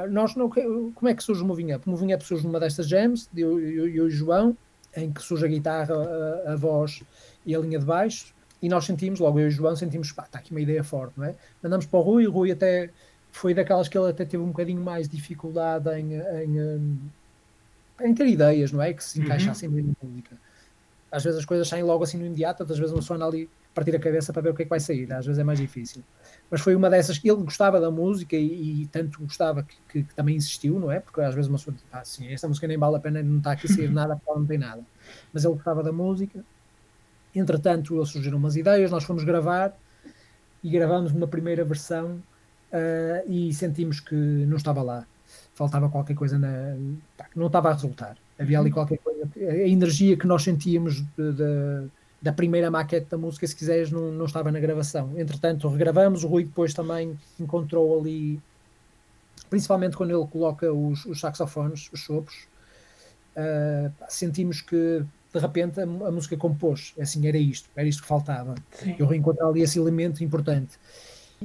Nós não, como é que surge o Moving Up? O Moving Up surge numa destas jams, eu, eu, eu e o João, em que surge a guitarra, a, a, voz e a linha de baixo, e nós sentimos, logo eu e o João sentimos, pá, está aqui uma ideia forte, não é? Mandamos para o Rui, o Rui até foi daquelas que ele até teve um bocadinho mais dificuldade em, em, em ter ideias, não é? Que se encaixassem uhum. bem na música. Às vezes as coisas saem logo assim no imediato, outras vezes uma pessoa anda ali partir a cabeça para ver o que é que vai sair, às vezes é mais difícil. Mas foi uma dessas que ele gostava da música e, e tanto gostava que, que, que, também insistiu, não é? Porque às vezes uma pessoa diz, ah, sim, esta música nem vale a pena, não está aqui a sair nada, porque não tem nada. Mas ele gostava da música. Entretanto, surgiram umas ideias, nós fomos gravar e gravámos uma primeira versão uh, e sentimos que não estava lá faltava qualquer coisa na. não estava a resultar. Havia ali uhum. qualquer coisa. A energia que nós sentíamos de, de, da primeira maquete da música, se quiseres, não, não estava na gravação. Entretanto, regravamos. O Rui depois também encontrou ali, principalmente quando ele coloca os, os saxofones, os sopros, uh, sentimos que de repente a, a, música compôs. Assim, era isto, era isto que faltava. Sim. Eu reencontrei ali esse elemento importante.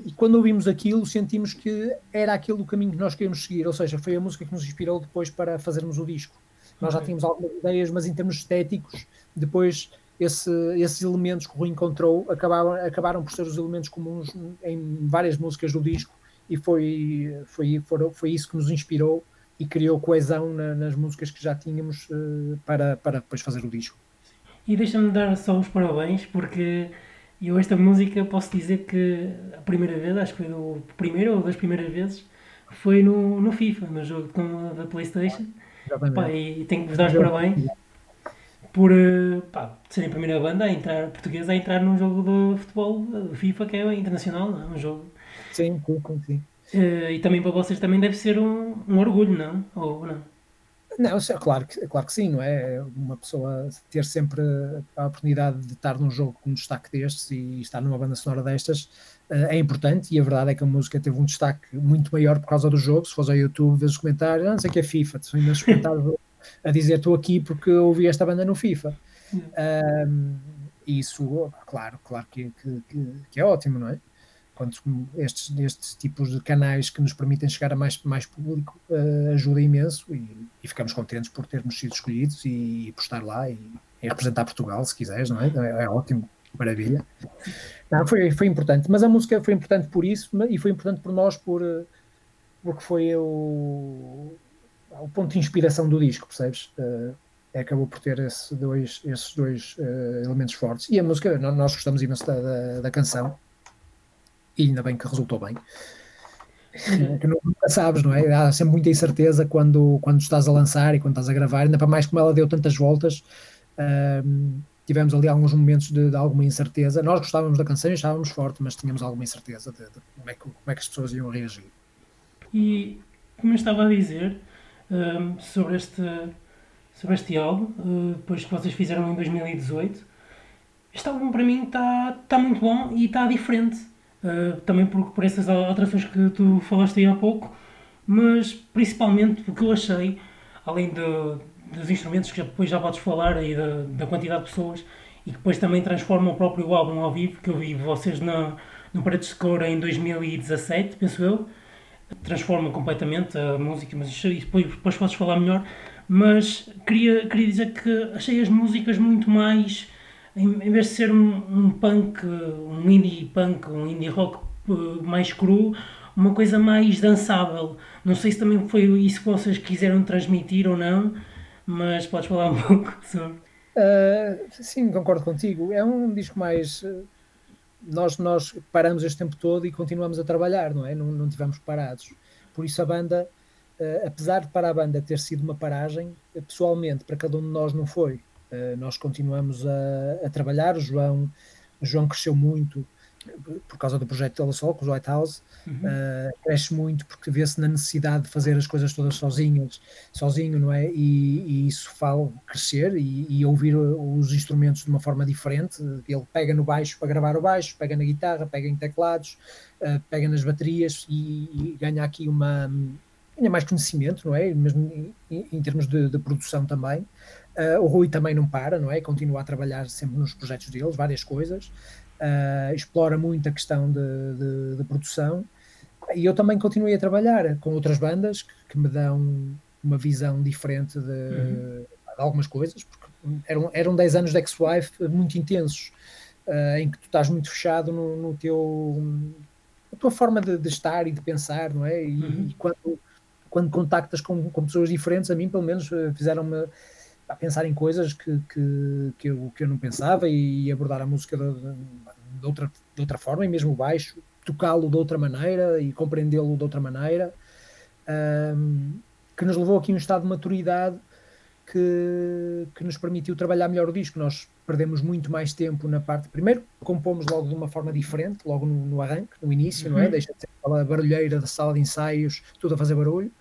E quando ouvimos aquilo, sentimos que era aquele o caminho que nós queríamos seguir, ou seja, foi a música que nos inspirou depois para fazermos o disco. Nós já tínhamos algumas ideias, mas em termos estéticos, depois esse, esses elementos que o Rui encontrou acabaram, acabaram por ser os elementos comuns em várias músicas do disco e foi, foi, foi, foi isso que nos inspirou e criou coesão na, nas músicas que já tínhamos uh, para, para depois fazer o disco. E deixa-me dar só os parabéns porque eu esta música posso dizer que a primeira vez, acho que foi do primeiro ou das primeiras vezes, foi no, no FIFA, no jogo da Playstation. Pá, e tenho que vos dar os parabéns por eh, pá, serem a primeira banda a entrar, portuguesa a entrar num jogo de futebol FIFA que é internacional, não é? Um jogo. Sim, sim, sim. Uh, e também para vocês também deve ser um, um orgulho, não? Ou não? Não, é claro que, claro que sim, não é? Uma pessoa ter sempre a oportunidade de estar num jogo com um destaque destes e estar numa banda sonora destas uh, é importante e a verdade é que a música teve um destaque muito maior por causa do jogo. Se fores ao YouTube, vês os comentários, ah, não sei que é FIFA, são imensos comentários a dizer estou aqui porque ouvi esta banda no FIFA. Um, isso, claro, claro que, que, que é ótimo, não é? quando estes, estes tipos de canais que nos permitem chegar a mais, mais público uh, ajuda imenso e, e, ficamos contentes por termos sido escolhidos e, e por estar lá e, e, representar Portugal, se quiseres, não é? É, é ótimo, maravilha. Não, foi, foi importante, mas a música foi importante por isso e foi importante por nós por, porque foi o, ponto de inspiração do disco, percebes? Uh, acabou por ter esse dois, esses dois uh, elementos fortes. E a música, nós gostamos imenso da, da, da, canção, e ainda bem que resultou bem. Uhum. que nunca sabes, não é? Há sempre muita incerteza quando, quando estás a lançar e quando estás a gravar, ainda para mais como ela deu tantas voltas. Uh, tivemos ali alguns momentos de, de, alguma incerteza. Nós gostávamos da canção e estávamos forte, mas tínhamos alguma incerteza de, de como, é que, como é que as pessoas iam reagir. E como eu estava a dizer um, sobre, este, sobre este álbum, uh, depois que vocês fizeram em 2018, este álbum para mim está tá muito bom e está diferente. Uh, também por, por essas alterações que tu falaste aí há pouco, mas principalmente porque eu achei, além dos instrumentos que depois já podes falar e da, da quantidade de pessoas, e que depois também transformam o próprio álbum ao vivo, que eu vi vocês na, no Paredes de Cor em 2017, penso eu, transforma completamente a música, mas isso, depois, depois podes falar melhor. Mas queria, queria dizer que achei as músicas muito mais, em, em vez de ser um, um, punk, um indie punk, um indie rock eh, mais cru, uma coisa mais dançável. Não sei se também foi isso que vocês quiseram transmitir ou não, mas podes falar um pouco sobre. Uh, sim, concordo contigo. É um disco mais eh, nós, nós paramos este tempo todo e continuamos a trabalhar, não é? Não, não tivemos parados. Por isso a banda, uh, apesar de para a banda ter sido uma paragem, uh, pessoalmente, para cada um de nós não foi. Uh, nós continuamos a, a, trabalhar, o João, o João cresceu muito, por causa do projeto Tela Sol, com os White House, uhum. uh, cresce muito porque vê-se na necessidade de fazer as coisas todas sozinhas, sozinho, não é? E, e isso faz crescer e, e, ouvir os instrumentos de uma forma diferente. Ele pega no baixo para gravar o baixo, pega na guitarra, pega em teclados, uh, pega nas baterias e, e, ganha aqui uma ganha mais conhecimento, não é? Mesmo em, em termos de, de, produção também. Uh, o Rui também não para, não é? Continua a trabalhar sempre nos projetos deles, várias coisas uh, explora muito a questão de, de, de, produção. E eu também continuei a trabalhar com outras bandas que, que me dão uma visão diferente de, uhum. de, algumas coisas, porque eram, eram 10 anos de ex-wife muito intensos, uh, em que tu estás muito fechado no, no teu a tua forma de, de, estar e de pensar, não é? E, uhum. e quando, quando contactas com, com, pessoas diferentes, a mim pelo menos eh, fizeram-me a pensar em coisas que, que, que, eu, que eu não pensava e abordar a música de, de, outra, de outra forma, e mesmo o baixo, tocá-lo de outra maneira e compreendê-lo de outra maneira, um, que nos levou aqui a um estado de maturidade que, que nos permitiu trabalhar melhor o disco. Nós perdemos muito mais tempo na parte. Primeiro, compomos logo de uma forma diferente, logo no, no arranque, no início, uhum. não é? Uhum. Deixa de ser aquela barulheira da sala de ensaios, tudo a fazer barulho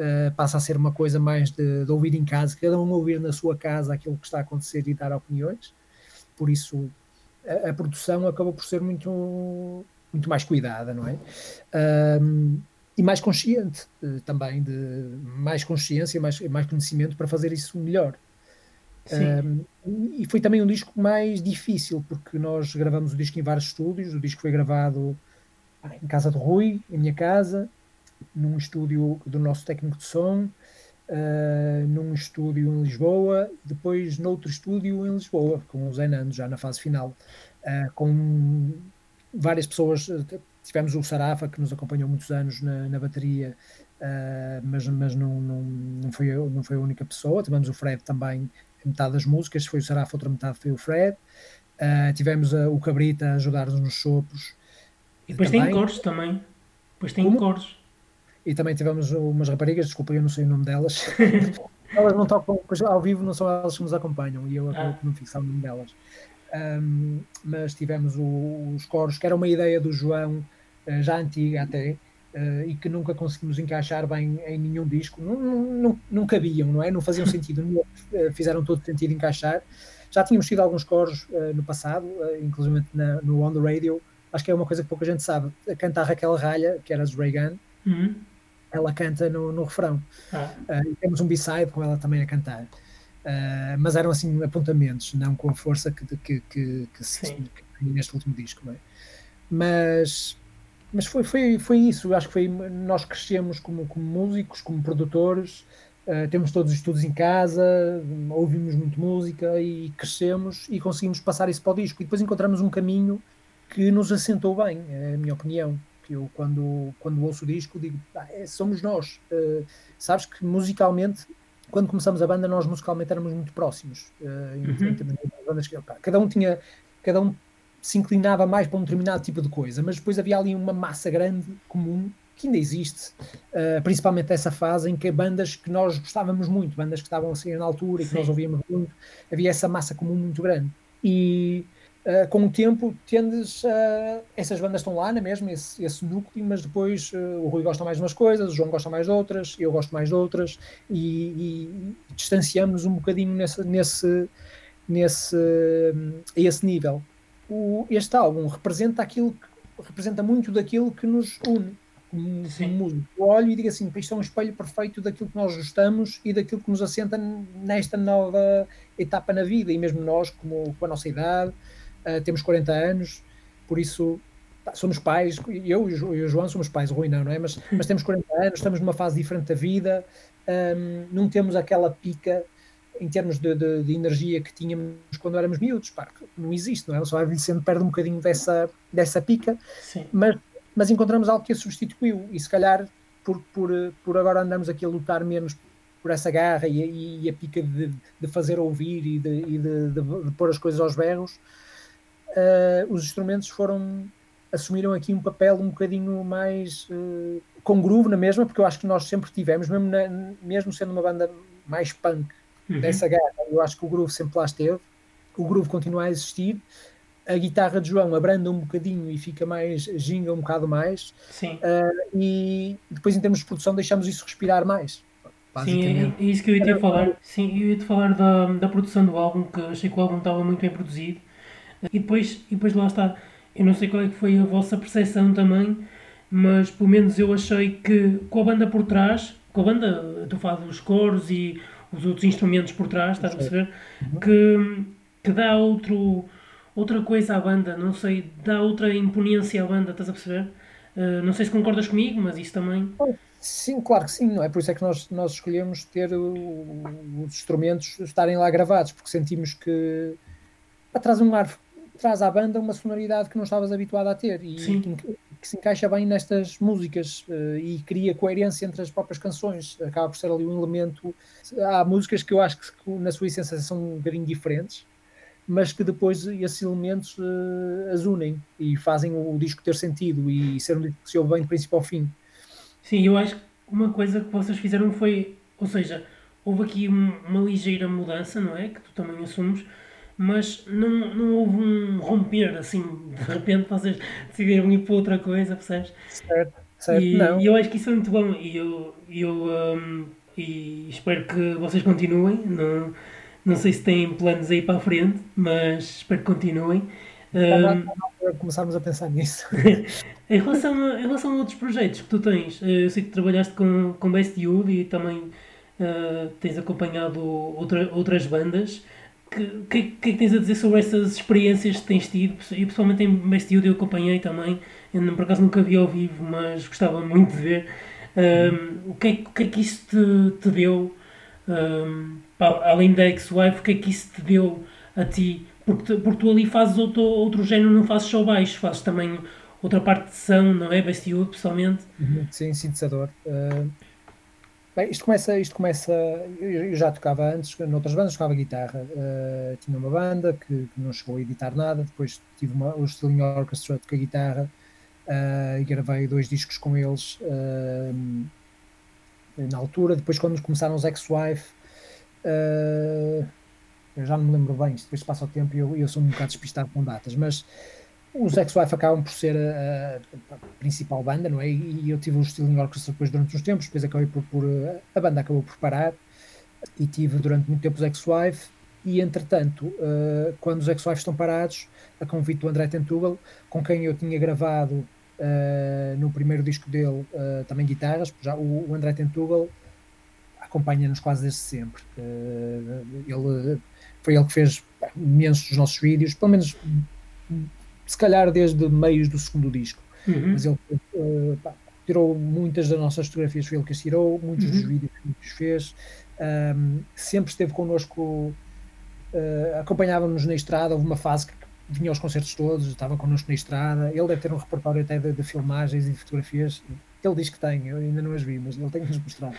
uh, passa a ser uma coisa mais de, de, ouvir em casa, cada um ouvir na sua casa aquilo que está a acontecer e dar opiniões. Por isso, a, a produção acabou por ser muito, muito mais cuidada, não é? Um, e mais consciente uh, também, de mais consciência, mais, mais conhecimento para fazer isso melhor. Um, e foi também um disco mais difícil, porque nós gravamos o disco em vários estúdios. O disco foi gravado em casa de Rui, em minha casa, num estúdio do nosso técnico de som, uh, num estúdio em Lisboa, depois noutro estúdio em Lisboa, com o Zé Nando, já na fase final, uh, com várias pessoas. Tivemos o Sarafa, que nos acompanhou muitos anos na, na bateria, uh, mas, mas não, não, não, foi, não foi a única pessoa. Tivemos o Fred também, metade das músicas, foi o Sarafa, outra metade foi o Fred. tivemos o Cabrita a ajudar-nos nos sopros. E depois também. tem coros também. Depois tem Como? coros e também tivemos umas raparigas, desculpa, eu não sei o nome delas. elas não tocam, ao vivo não são elas que nos acompanham e eu acabo ah. por não fixar o nome delas. Um, mas tivemos o, os coros, que era uma ideia do João, uh, já antiga até, uh, e que nunca conseguimos encaixar bem em nenhum disco. Não, não, não cabiam, não é? Não faziam sentido, não, uh, fizeram todo sentido encaixar. Já tínhamos tido alguns coros no passado, inclusive na, no On The Radio, acho que é uma coisa que pouca gente sabe. Canta a Raquel Ralha, que era dos Reagan, uhum ela canta no, no refrão. Ah. Uh, temos um B-side com ela também a cantar. Uh, mas eram assim apontamentos, não com a força que, que, que, que se que neste último disco. É? Mas, mas foi, foi, foi isso. Acho que foi, nós crescemos como, como músicos, como produtores. Uh, temos todos os estudos em casa, ouvimos muito música e crescemos e conseguimos passar isso para o disco. E depois encontramos um caminho que nos assentou bem, é a minha opinião que eu quando, quando ouço o disco digo, ah, é, somos nós. Uh, sabes que musicalmente, quando começamos a banda, nós musicalmente éramos muito próximos. Uh, uhum. em, em, cada um tinha, cada um se inclinava mais para um determinado tipo de coisa, mas depois havia ali uma massa grande comum que ainda existe, uh, principalmente nessa fase em que bandas que nós gostávamos muito, bandas que estavam a sair na altura e que Sim. nós ouvíamos muito, havia essa massa comum muito grande. E uh, com o tempo tendes uh, essas bandas estão lá na é mesma, esse, esse núcleo, mas depois uh, o Rui gosta mais de umas coisas, o João gosta mais de outras, eu gosto mais de outras, e, e, e distanciamos um bocadinho nesse, nesse, nesse, a esse nível. O, este álbum representa aquilo que representa muito daquilo que nos une como, como músico. Eu olho e digo assim, isto é um espelho perfeito daquilo que nós gostamos e daquilo que nos assenta nesta nova etapa na vida, e mesmo nós, como com a nossa idade, uh, temos 40 anos, por isso somos pais, eu e o João somos pais, o Rui não, não é? Mas, mas temos 40 anos, estamos numa fase diferente da vida, um, não temos aquela pica em termos de, de, de, energia que tínhamos quando éramos miúdos, pá, não existe, não é? Só vai envelhecendo, perde um bocadinho dessa, dessa pica, Sim. mas mas encontramos algo que a substituiu e se calhar por, por, por agora andamos aqui a lutar menos por essa garra e, e a pica de, de, fazer ouvir e, de, e de, de, pôr as coisas aos berros, uh, os instrumentos foram assumiram aqui um papel um bocadinho mais uh, com groove na mesma, porque eu acho que nós sempre tivemos, mesmo, na, mesmo sendo uma banda mais punk uhum. dessa garra, eu acho que o groove sempre lá esteve, o groove continua a existir, a guitarra de João abranda um bocadinho e fica mais, ginga um bocado mais. Sim. Uh, e depois, em termos de produção, deixamos isso respirar mais. Sim, é isso que eu ia te falar. Sim, eu ia te falar da, da produção do álbum, que achei que o álbum estava muito bem produzido. E depois, e depois lá está. Eu não sei qual é que foi a vossa percepção também, mas pelo menos eu achei que com a banda por trás, com a banda, estou a falar dos coros e os outros instrumentos por trás, estás a perceber? Uhum. Que, que dá outro outra coisa à banda, não sei, dá outra imponência à banda, estás a perceber? Uh, não sei se concordas comigo, mas isso também. Sim, claro que sim, não é? Por isso é que nós, nós escolhemos ter o, os instrumentos estarem lá gravados, porque sentimos que traz um ar, traz à banda uma sonoridade que não estavas habituado a ter e que, que, se encaixa bem nestas músicas uh, e cria coerência entre as próprias canções. Acaba por ser ali um elemento. Há músicas que eu acho que na sua essência são um bocadinho diferentes, mas que depois esses elementos uh, as unem e fazem o, o, disco ter sentido e ser um disco que se ouve bem de princípio ao fim. Sim, eu acho que uma coisa que vocês fizeram foi, ou seja, houve aqui um, uma ligeira mudança, não é? Que tu também assumes, mas não, não houve um romper assim, de repente vocês decidiram ir para outra coisa, percebes? Certo, certo. E, não. e eu acho que isso é muito bom e eu, eu um, e espero que vocês continuem. Não, não sei se têm planos aí para a frente, mas espero que continuem. Um, começarmos a pensar nisso. em, relação a, em relação a outros projetos que tu tens, eh, eu sei que trabalhaste com, com Best Youth e também uh, tens acompanhado outra, outras bandas. O que, que, que, tens a dizer sobre essas experiências que tens tido? E pessoalmente em Best Youth eu acompanhei também, eu, por acaso nunca vi ao vivo, mas gostava muito de ver. Um, o, que é, o que é que isso te, te deu? Um, além da ex-wife, o que é que isso te deu a ti? Porque, porque tu ali fazes outro, outro género, não fazes só baixo, fazes também outra parte de som, não é? Bestiúdo, pessoalmente. Uhum, sim, sintetizador. Uh, bem, isto começa, isto começa. Eu já tocava antes, noutras bandas tocava guitarra. Uh, tinha uma banda que, que, não chegou a editar nada, depois tive uma, o Sterling Orchestra a guitarra uh, e gravei dois discos com eles na altura. Depois, quando começaram os Ex-Wife, Uh, eu já não me lembro bem, depois passa o tempo e eu, eu sou um bocado despistado com datas, mas os Ex-Wife acabam por ser a, a, principal banda, não é? E eu tive o Stealing Orchestra depois durante uns tempos, depois acabei por, por, a banda acabou por parar e tive durante muito tempo os Ex-Wife e entretanto, uh, quando os Ex-Wife estão parados, a convite do André Tentugal, com quem eu tinha gravado uh, no primeiro disco dele uh, também guitarras, já o, o André Tentugal acompanha-nos quase desde sempre. Ele, foi ele que fez imensos dos nossos vídeos, pelo menos se calhar desde meios do segundo disco. Uhum. Mas ele uh, pá, tirou muitas das nossas fotografias, foi ele que as tirou, muitos uhum. dos vídeos que nos fez. Um, sempre esteve connosco, uh, acompanhava-nos na estrada. Houve uma fase que vinha aos concertos todos, estava connosco na estrada. Ele deve ter um repertório até de, de filmagens e de fotografias. Ele diz que tem, eu ainda não as vi, mas ele tem que nos mostrar.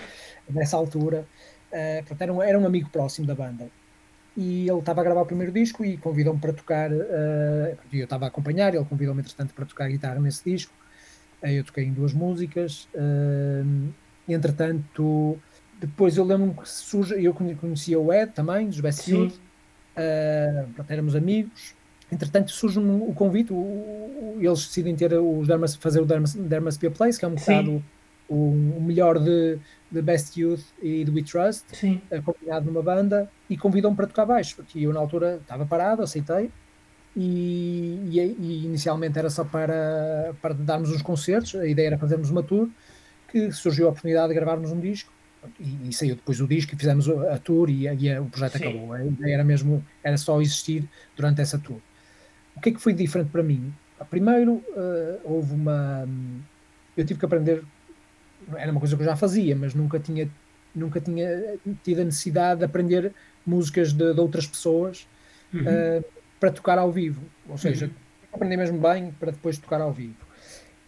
Nessa altura, uh, portanto, era um, era um amigo próximo da banda. E ele estava a gravar o primeiro disco e convidou-me para tocar. Uh, eu estava a acompanhar, ele convidou-me, entretanto, para tocar guitarra nesse disco. Uh, eu toquei em duas músicas. Uh, entretanto, depois eu lembro-me que surge. Eu conhecia o Ed também, dos Best. Uh, éramos amigos. Entretanto, surge um, o convite, o, o, eles decidem ter os Dermas, fazer o Dermas, Dermas Be a Place, que é um bocado o, melhor de, de Best Youth e do We Trust, uh, combinado numa banda, e convidam-me para tocar baixo, porque eu na altura estava parado, aceitei, e, e, e, inicialmente era só para, para darmos uns concertos, a ideia era fazermos uma tour, que surgiu a oportunidade de gravarmos um disco, e, e, saiu depois o disco e fizemos a tour e, e o projeto Sim. acabou. A ideia era mesmo, era só existir durante essa tour. O que é que foi diferente para mim? Primeiro, uh, houve uma. Eu tive que aprender. Era uma coisa que eu já fazia, mas nunca tinha, nunca tinha tido a necessidade de aprender músicas de, de outras pessoas uhum. uh, para tocar ao vivo. Ou seja, uhum. aprender mesmo bem para depois tocar ao vivo.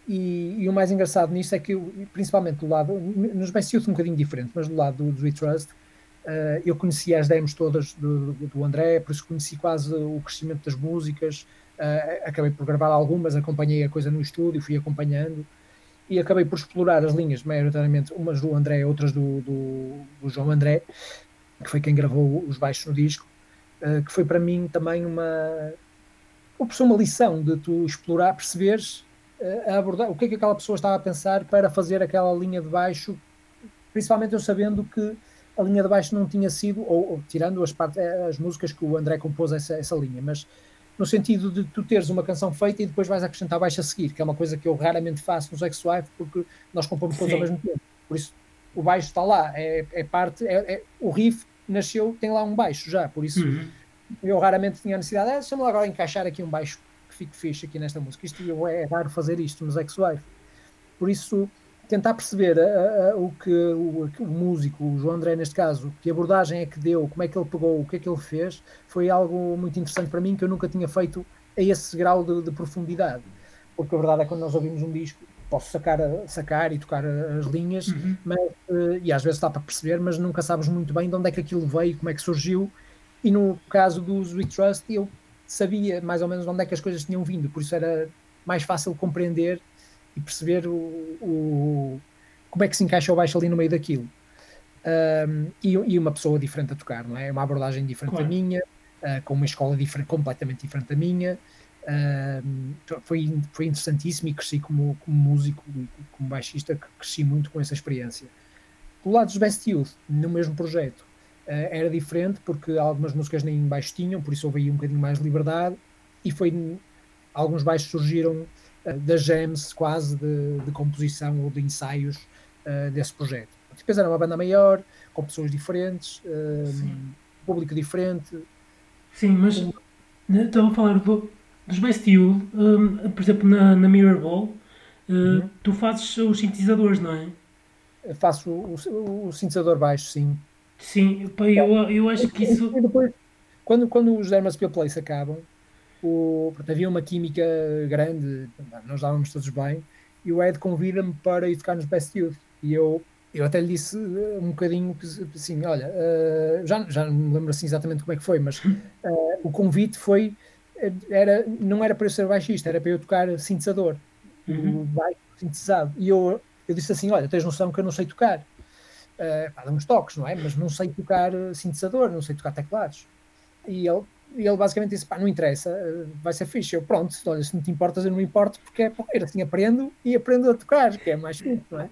E, e, o mais engraçado nisso é que, eu, principalmente do lado, nos Best Youth um bocadinho diferente, mas do lado do, do We Trust, uh, eu conhecia as demos todas do, do, André, por isso conheci quase o crescimento das músicas, uh, acabei por gravar algumas, acompanhei a coisa no estúdio, fui acompanhando, e acabei por explorar as linhas, maioritariamente umas do André, outras do, do, do João André, que foi quem gravou os baixos no disco, uh, que foi para mim também uma, uma lição de tu explorar, perceberes a abordar o que é que aquela pessoa estava a pensar para fazer aquela linha de baixo, principalmente eu sabendo que a linha de baixo não tinha sido, ou, ou tirando as, part, as músicas que o André compôs essa, essa linha, mas no sentido de tu teres uma canção feita e depois vais acrescentar baixo a seguir, que é uma coisa que eu raramente faço no Sex Wife, porque nós compomos todos ao mesmo tempo. Por isso, o baixo está lá, é, é parte, é, é, o riff nasceu, tem lá um baixo já, por isso uhum. eu raramente tinha necessidade, ah, deixa-me agora encaixar aqui um baixo que fique fixe aqui nesta música. Isto é raro fazer isto nos X-Wife. Por isso, tentar perceber a, a, o que o, o, músico, o João André neste caso, que abordagem é que deu, como é que ele pegou, o que é que ele fez, foi algo muito interessante para mim que eu nunca tinha feito a esse grau de, de profundidade. Porque a verdade é que quando nós ouvimos um disco, posso sacar, sacar e tocar as linhas, uhum. mas, eh, e às vezes dá para perceber, mas nunca sabes muito bem de onde é que aquilo veio, como é que surgiu. E no caso do Sweet Trust, eu sabia mais ou menos onde é que as coisas tinham vindo, por isso era mais fácil compreender e perceber o, o como é que se encaixa o baixo ali no meio daquilo. Um, e, e, uma pessoa diferente a tocar, não é? Uma abordagem diferente claro. da minha, uh, com uma escola diferente, completamente diferente da minha. Uh, foi, foi interessantíssimo e cresci como, como músico e como baixista, cresci muito com essa experiência. Do lado dos Best Youth, no mesmo projeto, uh, era diferente porque algumas músicas nem baixo tinham, por isso houve aí um bocadinho mais de liberdade e foi alguns baixos surgiram uh, das jams quase de, de, composição ou de ensaios uh, desse projeto. Depois era uma banda maior, com pessoas diferentes, público diferente. Sim, mas um, estava a falar do, dos Best You, um, por exemplo, na, na Mirror Ball, uh, uhum. tu fazes os sintetizadores, não é? Faço o, o, o sintetizador baixo, sim. Sim, pá, eu, eu acho que isso. Depois, quando, quando os Dermas Place acabam, o, portanto, havia uma química grande, nós dávamos todos bem, e o Ed convida-me para ir tocar nos Best Youth. E eu, eu até lhe disse um bocadinho assim: olha, uh, já, já não me lembro assim exatamente como é que foi, mas uh, o convite foi. Era, não era para eu ser baixista, era para eu tocar sintetizador, uhum. o baixo sintetizado. E eu, eu disse assim: Olha, tens noção que eu não sei tocar uh, pá, dá uns toques, não é? Mas não sei tocar eh, sintetizador, não sei tocar teclados. E ele, ele basicamente disse: pá, não interessa, eh, vai ser fixe. Eu, pronto, olha, se não te importas, eu não me importo, porque é assim aprendo e aprendo a tocar, que é mais fixe, não é?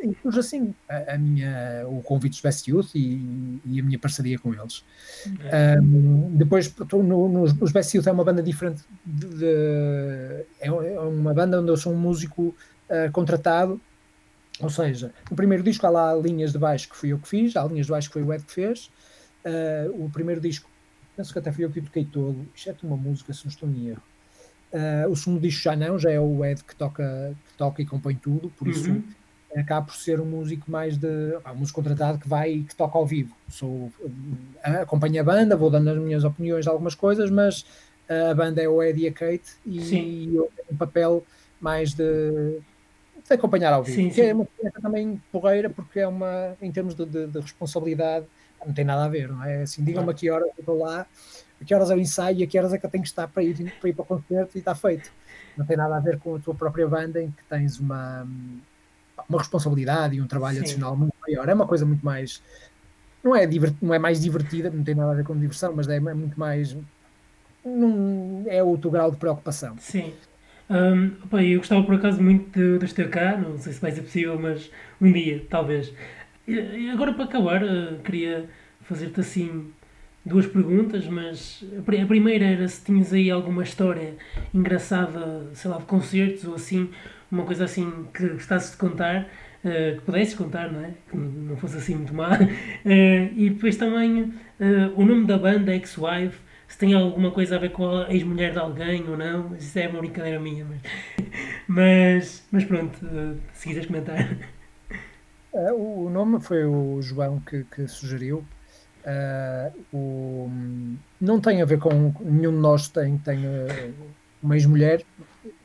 E pus assim a, a, minha, o convite dos Best Youth e, e a minha parceria com eles. Um, depois, no, no, os Best Youth é uma banda diferente, de, de, é, é uma banda onde eu sou um músico uh, contratado ou seja, no primeiro disco há lá linhas de baixo que fui eu que fiz, há linhas de baixo que foi o Ed que fez. Uh, o primeiro disco, penso que até fui eu que toquei todo, exceto uma música, se não estou em erro. Uh, o segundo disco já não, já é o Ed que toca, que toca e compõe tudo, por isso uhum. acaba por ser um músico mais de. um músico contratado que vai e que toca ao vivo. Sou, uh, acompanho a banda, vou dando as minhas opiniões de algumas coisas, mas a banda é o Eddie e a Kate e, e eu tenho um papel mais de, de acompanhar ao vivo. Sim, que é sim. uma experiência também porreira, porque é uma, em termos de, de, de responsabilidade, não tem nada a ver, não é? Assim, digam-me a que horas eu estou lá, a que horas é o ensaio e a que horas é que eu tenho que estar para ir para, ir para o concerto e está feito. Não tem nada a ver com a tua própria banda, em que tens uma, uma responsabilidade e um trabalho Sim. adicional muito maior. É uma coisa muito mais. Não é, divert, não é mais divertida, não tem nada a ver com diversão, mas é, é muito mais. Não, é outro grau de preocupação. Sim. Um, opa, eu gostava por acaso muito de, de estar cá, não sei se vai ser possível, mas um dia, talvez. E, agora para acabar, uh, queria fazer-te assim duas perguntas, mas a primeira era se tinhas aí alguma história engraçada, sei lá, de concertos ou assim, uma coisa assim que gostasses de contar, uh, que pudesses contar, não é? Que não fosse assim muito má. Uh, e depois também o nome da banda, Ex-Wife, se tem alguma coisa a ver com a ex-mulher de alguém ou não, isso é uma brincadeira minha, mas, mas, mas pronto, se quiseres comentar. o nome foi o João que, que sugeriu. o, não tem a ver com nenhum de nós tem, tem uma ex-mulher,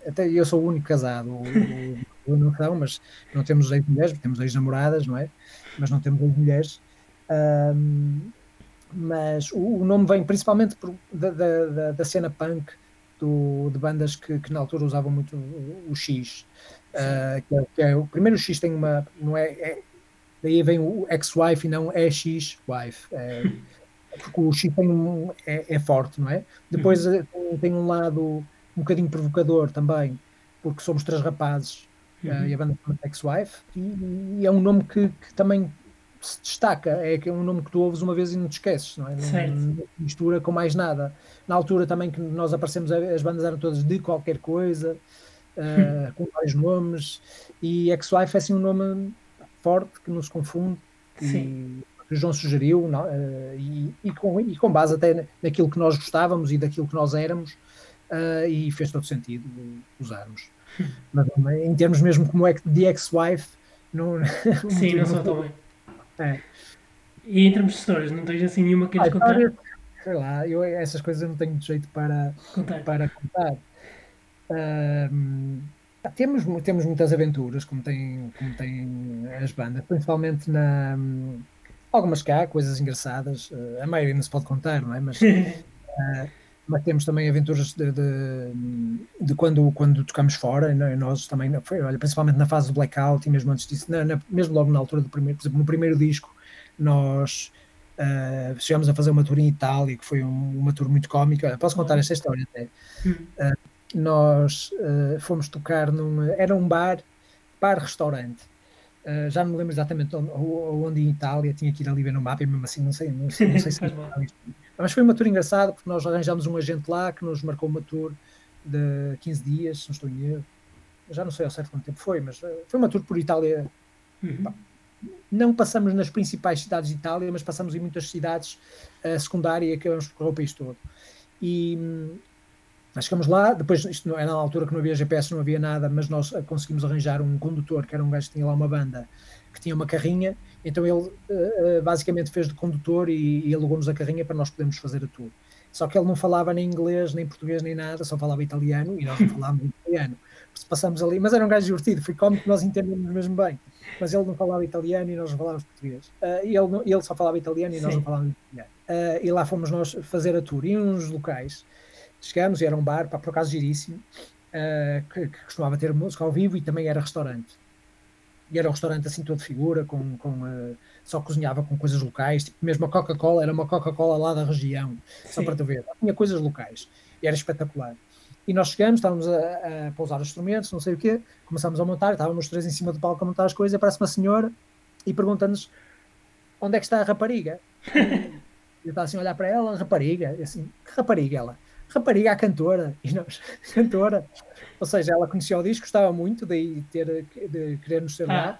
até eu sou o único casado, o, o, não são, mas não temos ex-mulheres, temos ex-namoradas, não é? Mas não temos ex-mulheres. Um, mas o, o, nome vem principalmente por, da, da, da, cena punk do, de bandas que, que, na altura usavam muito o, o X. Uh, que é, que é, o primeiro X tem uma. Não é, é daí vem o ex-wife e não é X-wife. É, porque o X tem um, é, é, forte, não é? Depois uhum. tem, tem um lado um bocadinho provocador também, porque somos três rapazes uhum. uh, e a banda chama Ex-Wife, e, e, é um nome que, que, também se destaca, é que é um nome que tu ouves uma vez e não te esqueces, não é? Não, não, mistura com mais nada. Na altura também que nós aparecemos, as bandas eram todas de qualquer coisa, uh, com vários nomes, e Ex-Wife é assim um nome forte que nos confunde. Sim. E, que o João sugeriu, não, uh, e, e, com, e com base até naquilo que nós gostávamos e daquilo que nós éramos, uh, e fez todo sentido usarmos. Mas em termos mesmo como é que de ex-wife, não. Sim, não são tão bem. É. E em termos de histórias, não tens assim nenhuma que queres contar? Sei lá, eu essas coisas eu não tenho jeito para contar. Para contar. Uh, temos, temos muitas aventuras, como tem, como tem as bandas, principalmente na. Algumas cá, coisas engraçadas. Uh, a maioria não se pode contar, não é? Mas. Uh, mas temos também aventuras de, de, de, quando, quando tocamos fora, nós também, olha, principalmente na fase do blackout e mesmo antes disso, na, na, mesmo logo na altura do primeiro, por exemplo, no primeiro disco, nós uh, chegamos a fazer uma tour em Itália, que foi um, uma tour muito cómica, posso contar esta história até. Uh, nós uh, fomos tocar num, era um bar, bar-restaurante, Uh, já não me lembro exatamente onde, onde, em Itália, tinha que ir ali ver no mapa e mesmo assim não sei, não sei, não sei se mas foi uma tour engraçada porque nós arranjámos um agente lá que nos marcou uma tour de 15 dias, se não estou em erro. Já não sei ao certo quanto tempo foi, mas eh, foi uma tour por Itália. Uhum. Não passamos nas principais cidades de Itália, mas passamos em muitas cidades uh, secundárias e acabamos por correr o país todo. E hum, nós chegamos lá, depois, isto não, era na altura que não havia GPS, não havia nada, mas nós eh, conseguimos arranjar um condutor, que era um gajo que tinha lá uma banda, que tinha uma carrinha, então ele uh, basicamente fez de condutor e, e alugou-nos a carrinha para nós podermos fazer a tour. Só que ele não falava nem inglês, nem português, nem nada, só falava italiano e nós não falávamos italiano. Passamos ali, mas era um gajo divertido, foi cómico, nós entendemos mesmo bem. Mas ele não falava italiano e nós não falávamos português. Uh, e ele, ele só falava italiano e nós Sim. não falávamos italiano. Uh, e lá fomos nós fazer a tour. E uns locais, chegamos e era um bar, pá, por acaso giríssimo, uh, que, que costumava ter música ao vivo e também era restaurante e era um restaurante assim todo figura, com, com uh, só cozinhava com coisas locais, tipo, mesmo a Coca-Cola era uma Coca-Cola lá da região, só Sim. para te ver, tinha coisas locais, e era espetacular. E nós chegamos, estávamos a, a pousar os instrumentos, não sei o quê, começámos a montar, estávamos três em cima do palco a montar as coisas, e aparece uma senhora e pergunta-nos onde é que está a rapariga? eu estava assim a olhar para ela, rapariga, e assim, que rapariga ela? Rapariga, a cantora, e nós, cantora, ou seja, ela conhecia o disco, gostava muito de, ter, de querer nos ser lá, ah.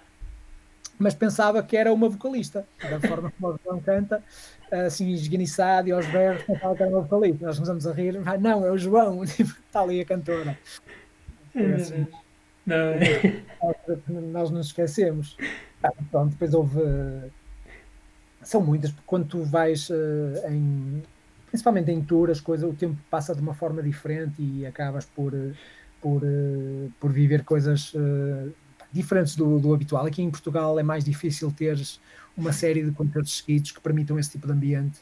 mas pensava que era uma vocalista, da forma como o João canta, assim, esganiçado e aos berros, pensava que era uma vocalista. Nós começamos a rir, ah, não, é o João, está ali a cantora. Assim, não. Nós nos esquecemos. Ah, pronto, depois houve. São muitas, porque quando tu vais uh, em principalmente em tour, as coisas, o tempo passa de uma forma diferente e acabas por, por, por viver coisas uh, diferentes do, do, habitual. Aqui em Portugal é mais difícil teres uma série de concertos seguidos que permitam esse tipo de ambiente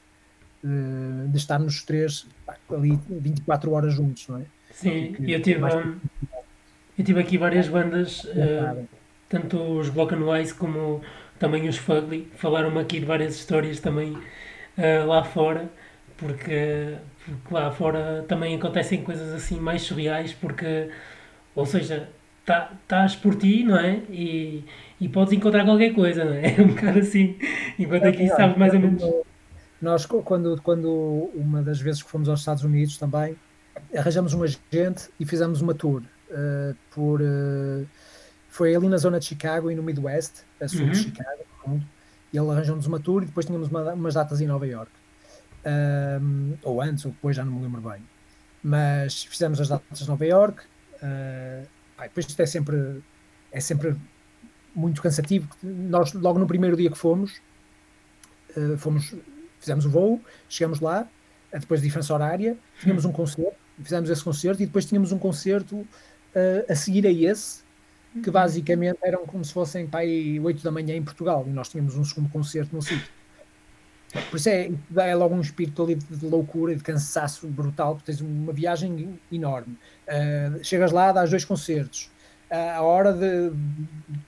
uh, de estar nos três ali 24 horas juntos, não é? Sim, e eu tive, mais... eu tive aqui várias bandas, uh, tanto os Block and Wise como também os Fugly, falaram-me aqui de várias histórias também uh, lá fora, porque, porque, lá fora também acontecem coisas assim mais surreais, porque, ou seja, estás tá por ti, não é? E, e podes encontrar qualquer coisa, não é? É um bocado assim, enquanto aqui sabes mais ou menos. Nós, quando, quando uma das vezes que fomos aos Estados Unidos também, arranjamos um agente e fizemos uma tour uh, por. Uh, foi ali na zona de Chicago e no Midwest, a sul uhum. de Chicago, e ele arranjou-nos uma tour e depois tínhamos uma, umas datas em Nova York. Um, ou antes, ou depois, já não me lembro bem. Mas fizemos as datas de Nova York. Uh, pá, depois isto é sempre, é sempre muito cansativo. Nós, logo no primeiro dia que fomos, uh, fomos fizemos o voo, chegamos lá, depois de diferença horária, tínhamos um concerto, fizemos esse concerto e depois tínhamos um concerto uh, a seguir a esse, que uhum. basicamente eram como se fossem aí 8 da manhã em Portugal e nós tínhamos um segundo concerto no sítio. Por isso é, é logo um espírito ali de loucura e de cansaço brutal, porque tens uma viagem enorme. Uh, chegas lá, dás dois concertos, uh, a hora de,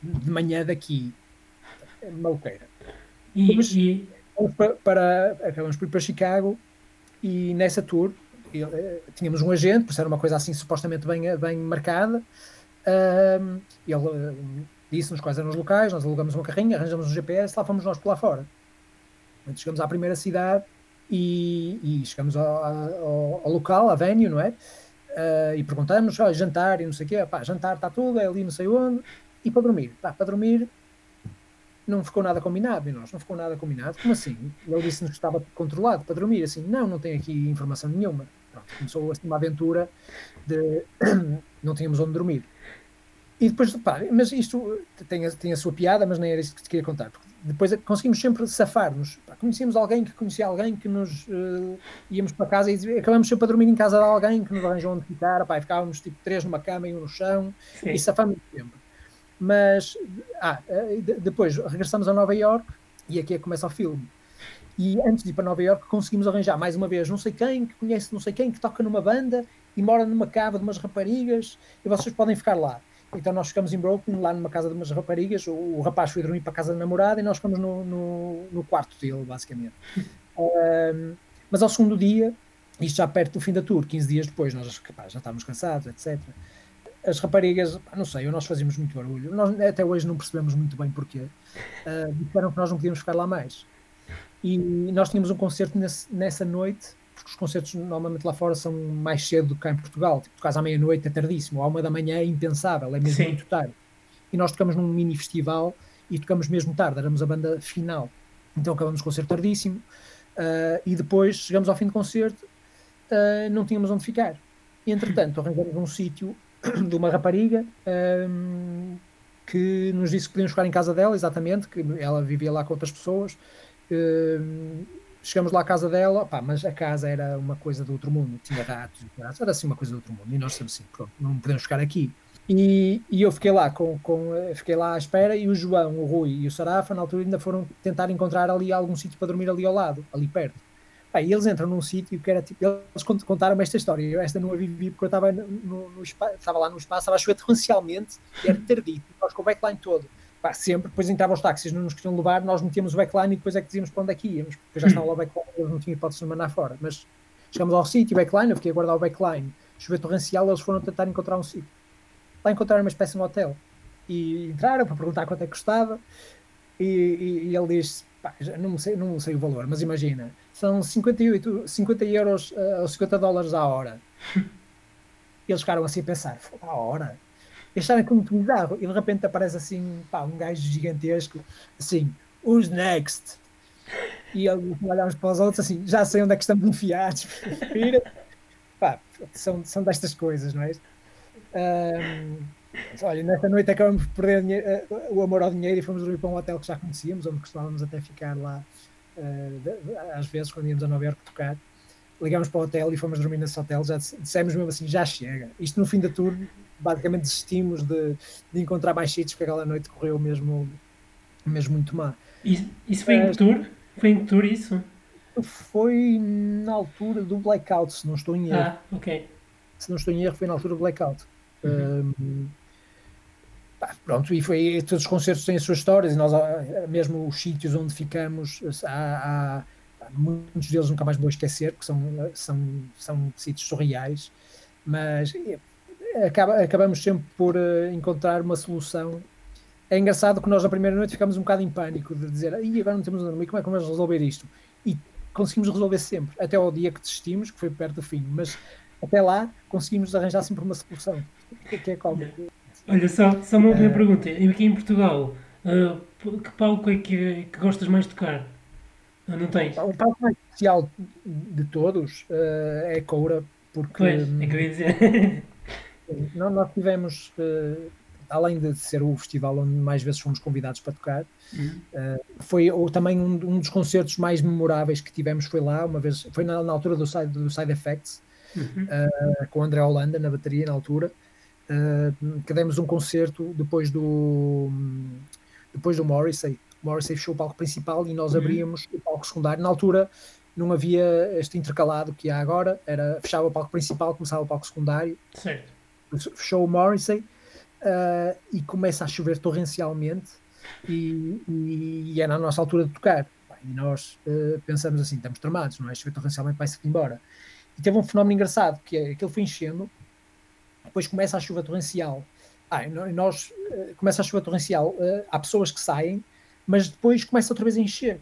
de manhã daqui, é maluqueira. E, e... Para, para, acabamos por ir para Chicago e nessa tour eh, tínhamos um agente, por ser uma coisa assim supostamente bem, bem marcada, um, ele uh, disse-nos quais eram os locais, nós alugamos uma carrinha, arranjamos um GPS, lá fomos nós por lá fora. Chegamos à primeira cidade e, e chegamos ao, ao, ao, local, à venue, não é? Uh, e perguntamos, oh, jantar e não sei o quê, pá, jantar está tudo, é ali não sei onde, e para dormir, pá, para dormir não ficou nada combinado, e nós, não ficou nada combinado, como assim? Ele disse-nos que estava controlado para dormir, assim, não, não tem aqui informação nenhuma. Pronto, começou assim uma aventura de não tínhamos onde dormir. E depois, pá, mas isto tem a, tem a sua piada, mas nem era isso que te queria contar. Depois conseguimos sempre safar-nos. Conhecíamos alguém que conhecia alguém que nos uh, íamos para casa e acabamos sempre a dormir em casa de alguém que nos arranjou onde ficar. Pá, ficávamos tipo três numa cama e um no chão Sim. e safamos sempre. Mas ah, eh, depois regressamos a Nova York e aqui é que começa o filme. E antes de ir para Nova York conseguimos arranjar mais uma vez não sei quem que conhece não sei quem que toca numa banda e mora numa cava de umas raparigas e vocês podem ficar lá. Então nós ficamos em Brooklyn, lá numa casa de umas raparigas, o, o rapaz foi dormir para a casa da namorada e nós ficamos no, no, no quarto dele, basicamente. um, mas ao segundo dia, isto já perto do fim da tour, 15 dias depois, nós pá, já estávamos cansados, etc. As raparigas, pá, não sei, nós fazíamos muito barulho. Nós até hoje não percebemos muito bem porquê. Uh, disseram que nós não podíamos ficar lá mais. E nós tínhamos um concerto nesse, nessa noite porque os concertos normalmente lá fora são mais cedo do que cá em Portugal. Tipo, tocas à meia-noite é tardíssimo, ou à uma da manhã é impensável, é mesmo Sim. muito tarde. E nós tocamos num mini festival e tocamos mesmo tarde, éramos a banda final. Então acabamos o concerto tardíssimo uh, e depois chegamos ao fim do concerto, uh, não tínhamos onde ficar. E entretanto arranjamos um sítio de uma rapariga um, que nos disse que podíamos ficar em casa dela, exatamente, que ela vivia lá com outras pessoas. Um, chegamos lá à casa dela, pá, mas a casa era uma coisa do outro mundo, tinha ratos, era assim uma coisa do outro mundo, e nós estamos assim, pronto, não podemos ficar aqui. E, e eu fiquei lá com, com, fiquei lá à espera e o João, o Rui e o Sarafa na altura ainda foram tentar encontrar ali algum sítio para dormir ali ao lado, ali perto. Pá, e eles entram num sítio que era tipo, eles contaram-me esta história, eu esta não a vivi porque eu estava, no, no, no lá no espaço, estava a chover torrencialmente, era tardio, nós com o backline todo pá, sempre, depois entravam os táxis, não nos queriam levar, nós metíamos o backline e depois é que dizíamos para onde é que íamos, porque já estava lá o backline, eles não tinham hipótese de mandar fora. Mas chegamos ao sítio, backline, eu fiquei a guardar o backline, choveu torrencial, eles foram tentar encontrar um sítio. Lá encontraram uma espécie de um hotel e entraram para perguntar quanto é que custava e, e, e ele disse, pá, não sei, não sei o valor, mas imagina, são 58, 50 euros uh, ou 50 dólares à hora. E eles ficaram assim a pensar, a hora? Acharam aquilo muito bizarro e de repente aparece assim pá, um gajo gigantesco assim, who's next? E olhamos para os outros assim, já sei onde é que estamos enfiados pá, são, são destas coisas, não é? Um, olha, nesta noite acabamos por perder uh, o amor ao dinheiro e fomos dormir para um hotel que já conhecíamos, onde costumávamos até ficar lá uh, às vezes quando íamos a Nova Iorque tocar ligámos para o hotel e fomos dormir nesse hotel, já dissemos mesmo assim, já chega. Isto no fim da tour, basicamente desistimos de, de encontrar mais sítios, porque aquela noite correu mesmo, mesmo muito má. Isso, isso foi em que tour? Foi em que tour isso? Foi na altura do Blackout, se não estou em erro. Ah, ok. Se não estou em erro, foi na altura do Blackout. Uhum. Um, pá, pronto, e foi todos os concertos têm as suas histórias, e nós, mesmo os sítios onde ficamos, há, há muitos deles nunca mais vou esquecer, porque são, são, são sítios surreais, mas acaba, acabamos sempre por uh, encontrar uma solução. É engraçado que nós na primeira noite ficamos um bocado em pânico de dizer e agora não temos onde dormir, como é que vamos resolver isto? E conseguimos resolver sempre, até ao dia que desistimos, que foi perto do fim, mas até lá conseguimos arranjar sempre uma solução, que é como. Olha, só, só uma última uh, pergunta. Aqui em Portugal, uh, que palco é que, que gostas mais de tocar? Não, não tens? O palco mais especial de todos uh, é a Coura, porque. Pois, é que eu ia dizer. nós, nós tivemos, uh, além de ser o festival onde mais vezes fomos convidados para tocar, uhum. uh, foi ou, também um, um, dos concertos mais memoráveis que tivemos foi lá, uma vez, foi na, na altura do Side, do side Effects, uhum. com o André Holanda na bateria na altura. que demos um concerto depois do depois do Morrissey Morrissey fechou o palco principal e nós uhum. abríamos o palco secundário. Na altura não havia este intercalado que há agora, era fechava o palco principal, começava o palco secundário. Certo. Fechou o Morrissey uh, e começa a chover torrencialmente e, e, e, é na nossa altura de tocar. E nós uh, pensamos assim, estamos tramados, não é? Chover torrencialmente vai-se embora. E teve um fenómeno engraçado, que é que ele foi enchendo, depois começa a chuva torrencial. Ah, nós, uh, começa a chuva torrencial, há pessoas que saem, mas depois começa outra vez a encher.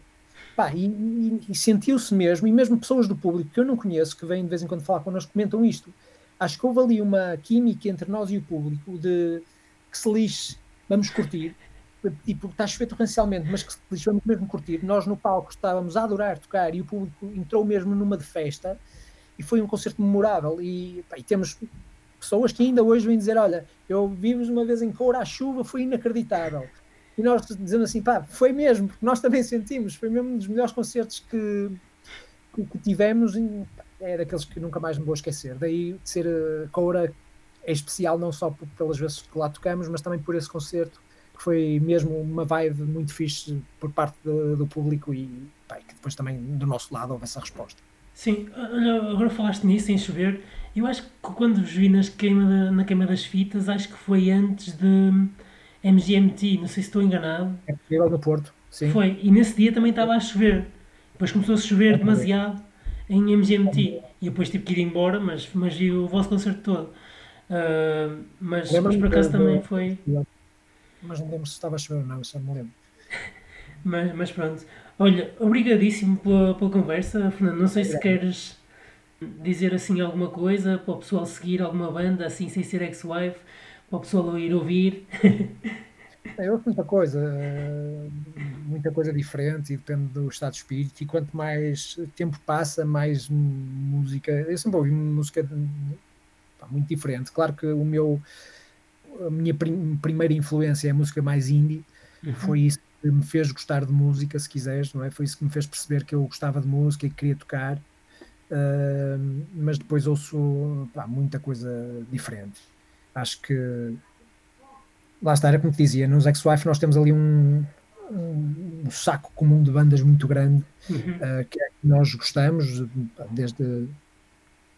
Pá, e, e, e sentiu-se mesmo, e mesmo pessoas do público que eu não conheço, que vêm de vez em quando falar connosco, comentam isto. Acho que houve ali uma química entre nós e o público de que se lixe, vamos curtir. Tipo, está a chover torrencialmente, mas que se lixe, vamos mesmo curtir. Nós no palco estávamos a adorar tocar e o público entrou mesmo numa de festa e foi um concerto memorável. E, pá, e temos pessoas que ainda hoje vêm dizer: Olha, eu vimos uma vez em Coura à chuva, foi inacreditável. E nós dizendo assim, pá, foi mesmo, porque nós também sentimos, foi mesmo um dos melhores concertos que, que, que tivemos e é daqueles que nunca mais me vou esquecer. Daí de ser uh, Coura é especial não só por, pelas vezes que lá tocamos, mas também por esse concerto que foi mesmo uma vibe muito fixe por parte de, do público e pá, que depois também do nosso lado houve essa resposta. Sim, agora falaste nisso em chover. Eu acho que quando vos vi nas queima na queima das fitas, acho que foi antes de MGMT, não sei se estou enganado. É possível no Porto, sim. Foi, e nesse dia também estava a chover. Depois começou a chover é demasiado em MGMT. E depois tive que ir embora, mas, mas vi o vosso concerto todo. Uh, mas, mas por acaso também foi. Mas não lembro se estava a chover ou não, só não me lembro. mas, mas pronto. Olha, obrigadíssimo pela, pela conversa, Fernando. Não sei se queres dizer assim alguma coisa para o pessoal seguir alguma banda, assim sem ser ex-wife para o pessoal ir ouvir? É, eu muita coisa, eh, muita coisa diferente e depende do estado de espírito. E quanto mais tempo passa, mais música. Eu sempre ouvi música pá, muito diferente. Claro que o meu, a minha prim, primeira influência é a música mais indie. Uhum. Foi isso que me fez gostar de música, se quiseres, não é? Foi isso que me fez perceber que eu gostava de música e que queria tocar. Uh, mas depois ouço pá, muita coisa diferente acho que lá está, era como te dizia, nos Ex-Wife nós temos ali um, um, um, saco comum de bandas muito grande uhum. uh, que, é que nós gostamos desde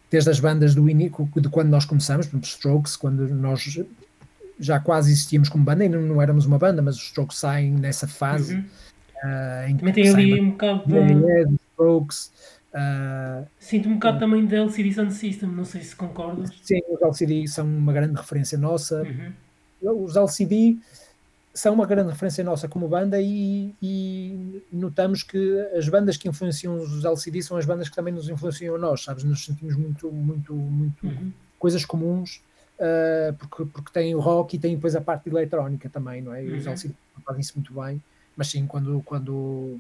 desde as bandas do início de quando nós começamos, por exemplo, Strokes, quando nós já quase existíamos como banda, ainda não éramos uma banda, mas os Strokes saem nessa fase uhum. uh, em que tem ali um bocado de... Strokes Uh, Sinto um bocado uh, também da LCD Sound System, não sei se concordas. Sim, os LCD são uma grande referência nossa. Uhum. Os LCD são uma grande referência nossa como banda e, e, notamos que as bandas que influenciam os LCD são as bandas que também nos influenciam a nós, sabes? Nos sentimos muito, muito, muito uhum. coisas comuns uh, porque, porque tem o rock e tem depois a parte eletrónica também, não é? E os LCD uhum. fazem isso muito bem, mas sim, quando, quando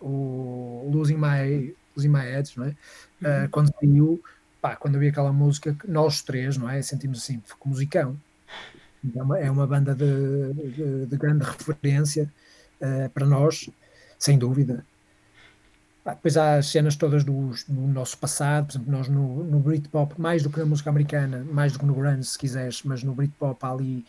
o Losing My Losing My Edge, não é? Uhum. Uh, quando saiu, pá, quando eu vi aquela música, nós três, não é? Sentimos assim, ficou musicão. É uma, é uma banda de, de, de grande referência uh, para nós, sem dúvida. depois há as cenas todas do, do, nosso passado, por exemplo, nós no, no Britpop, mais do que na música americana, mais do que no grunge, se quiseres, mas no Britpop ali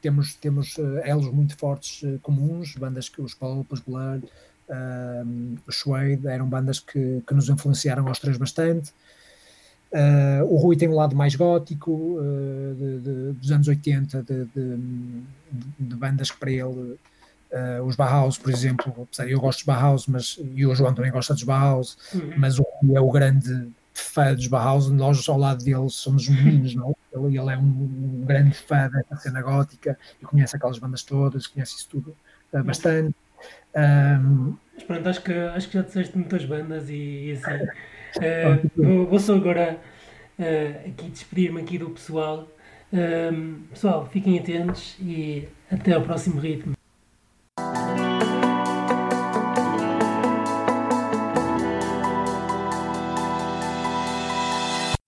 temos, temos uh, elos muito fortes uh, comuns, bandas que os Pulp, os Blood, uh, os Suede, eram bandas que, que nos influenciaram aos três bastante. Uh, o Rui tem um lado mais gótico, uh, de, de, dos anos 80, de, de bandas que para ele, uh, os Bauhaus, por exemplo, apesar de eu gosto dos Bauhaus, mas, e o João também gosta dos Bauhaus, uhum. mas o Rui é o grande fã dos Bauhaus, nós ao lado dele somos meninos, não? Ele, ele é um, um, grande fã dessa cena gótica e conhece aquelas bandas todas, conhece isso tudo bastante. Um, mas pronto, acho que, acho que já disseste muitas bandas e, e assim. Uh, vou, só agora uh, aqui despedir-me aqui do pessoal. Uh, pessoal, fiquem atentos e até ao próximo ritmo.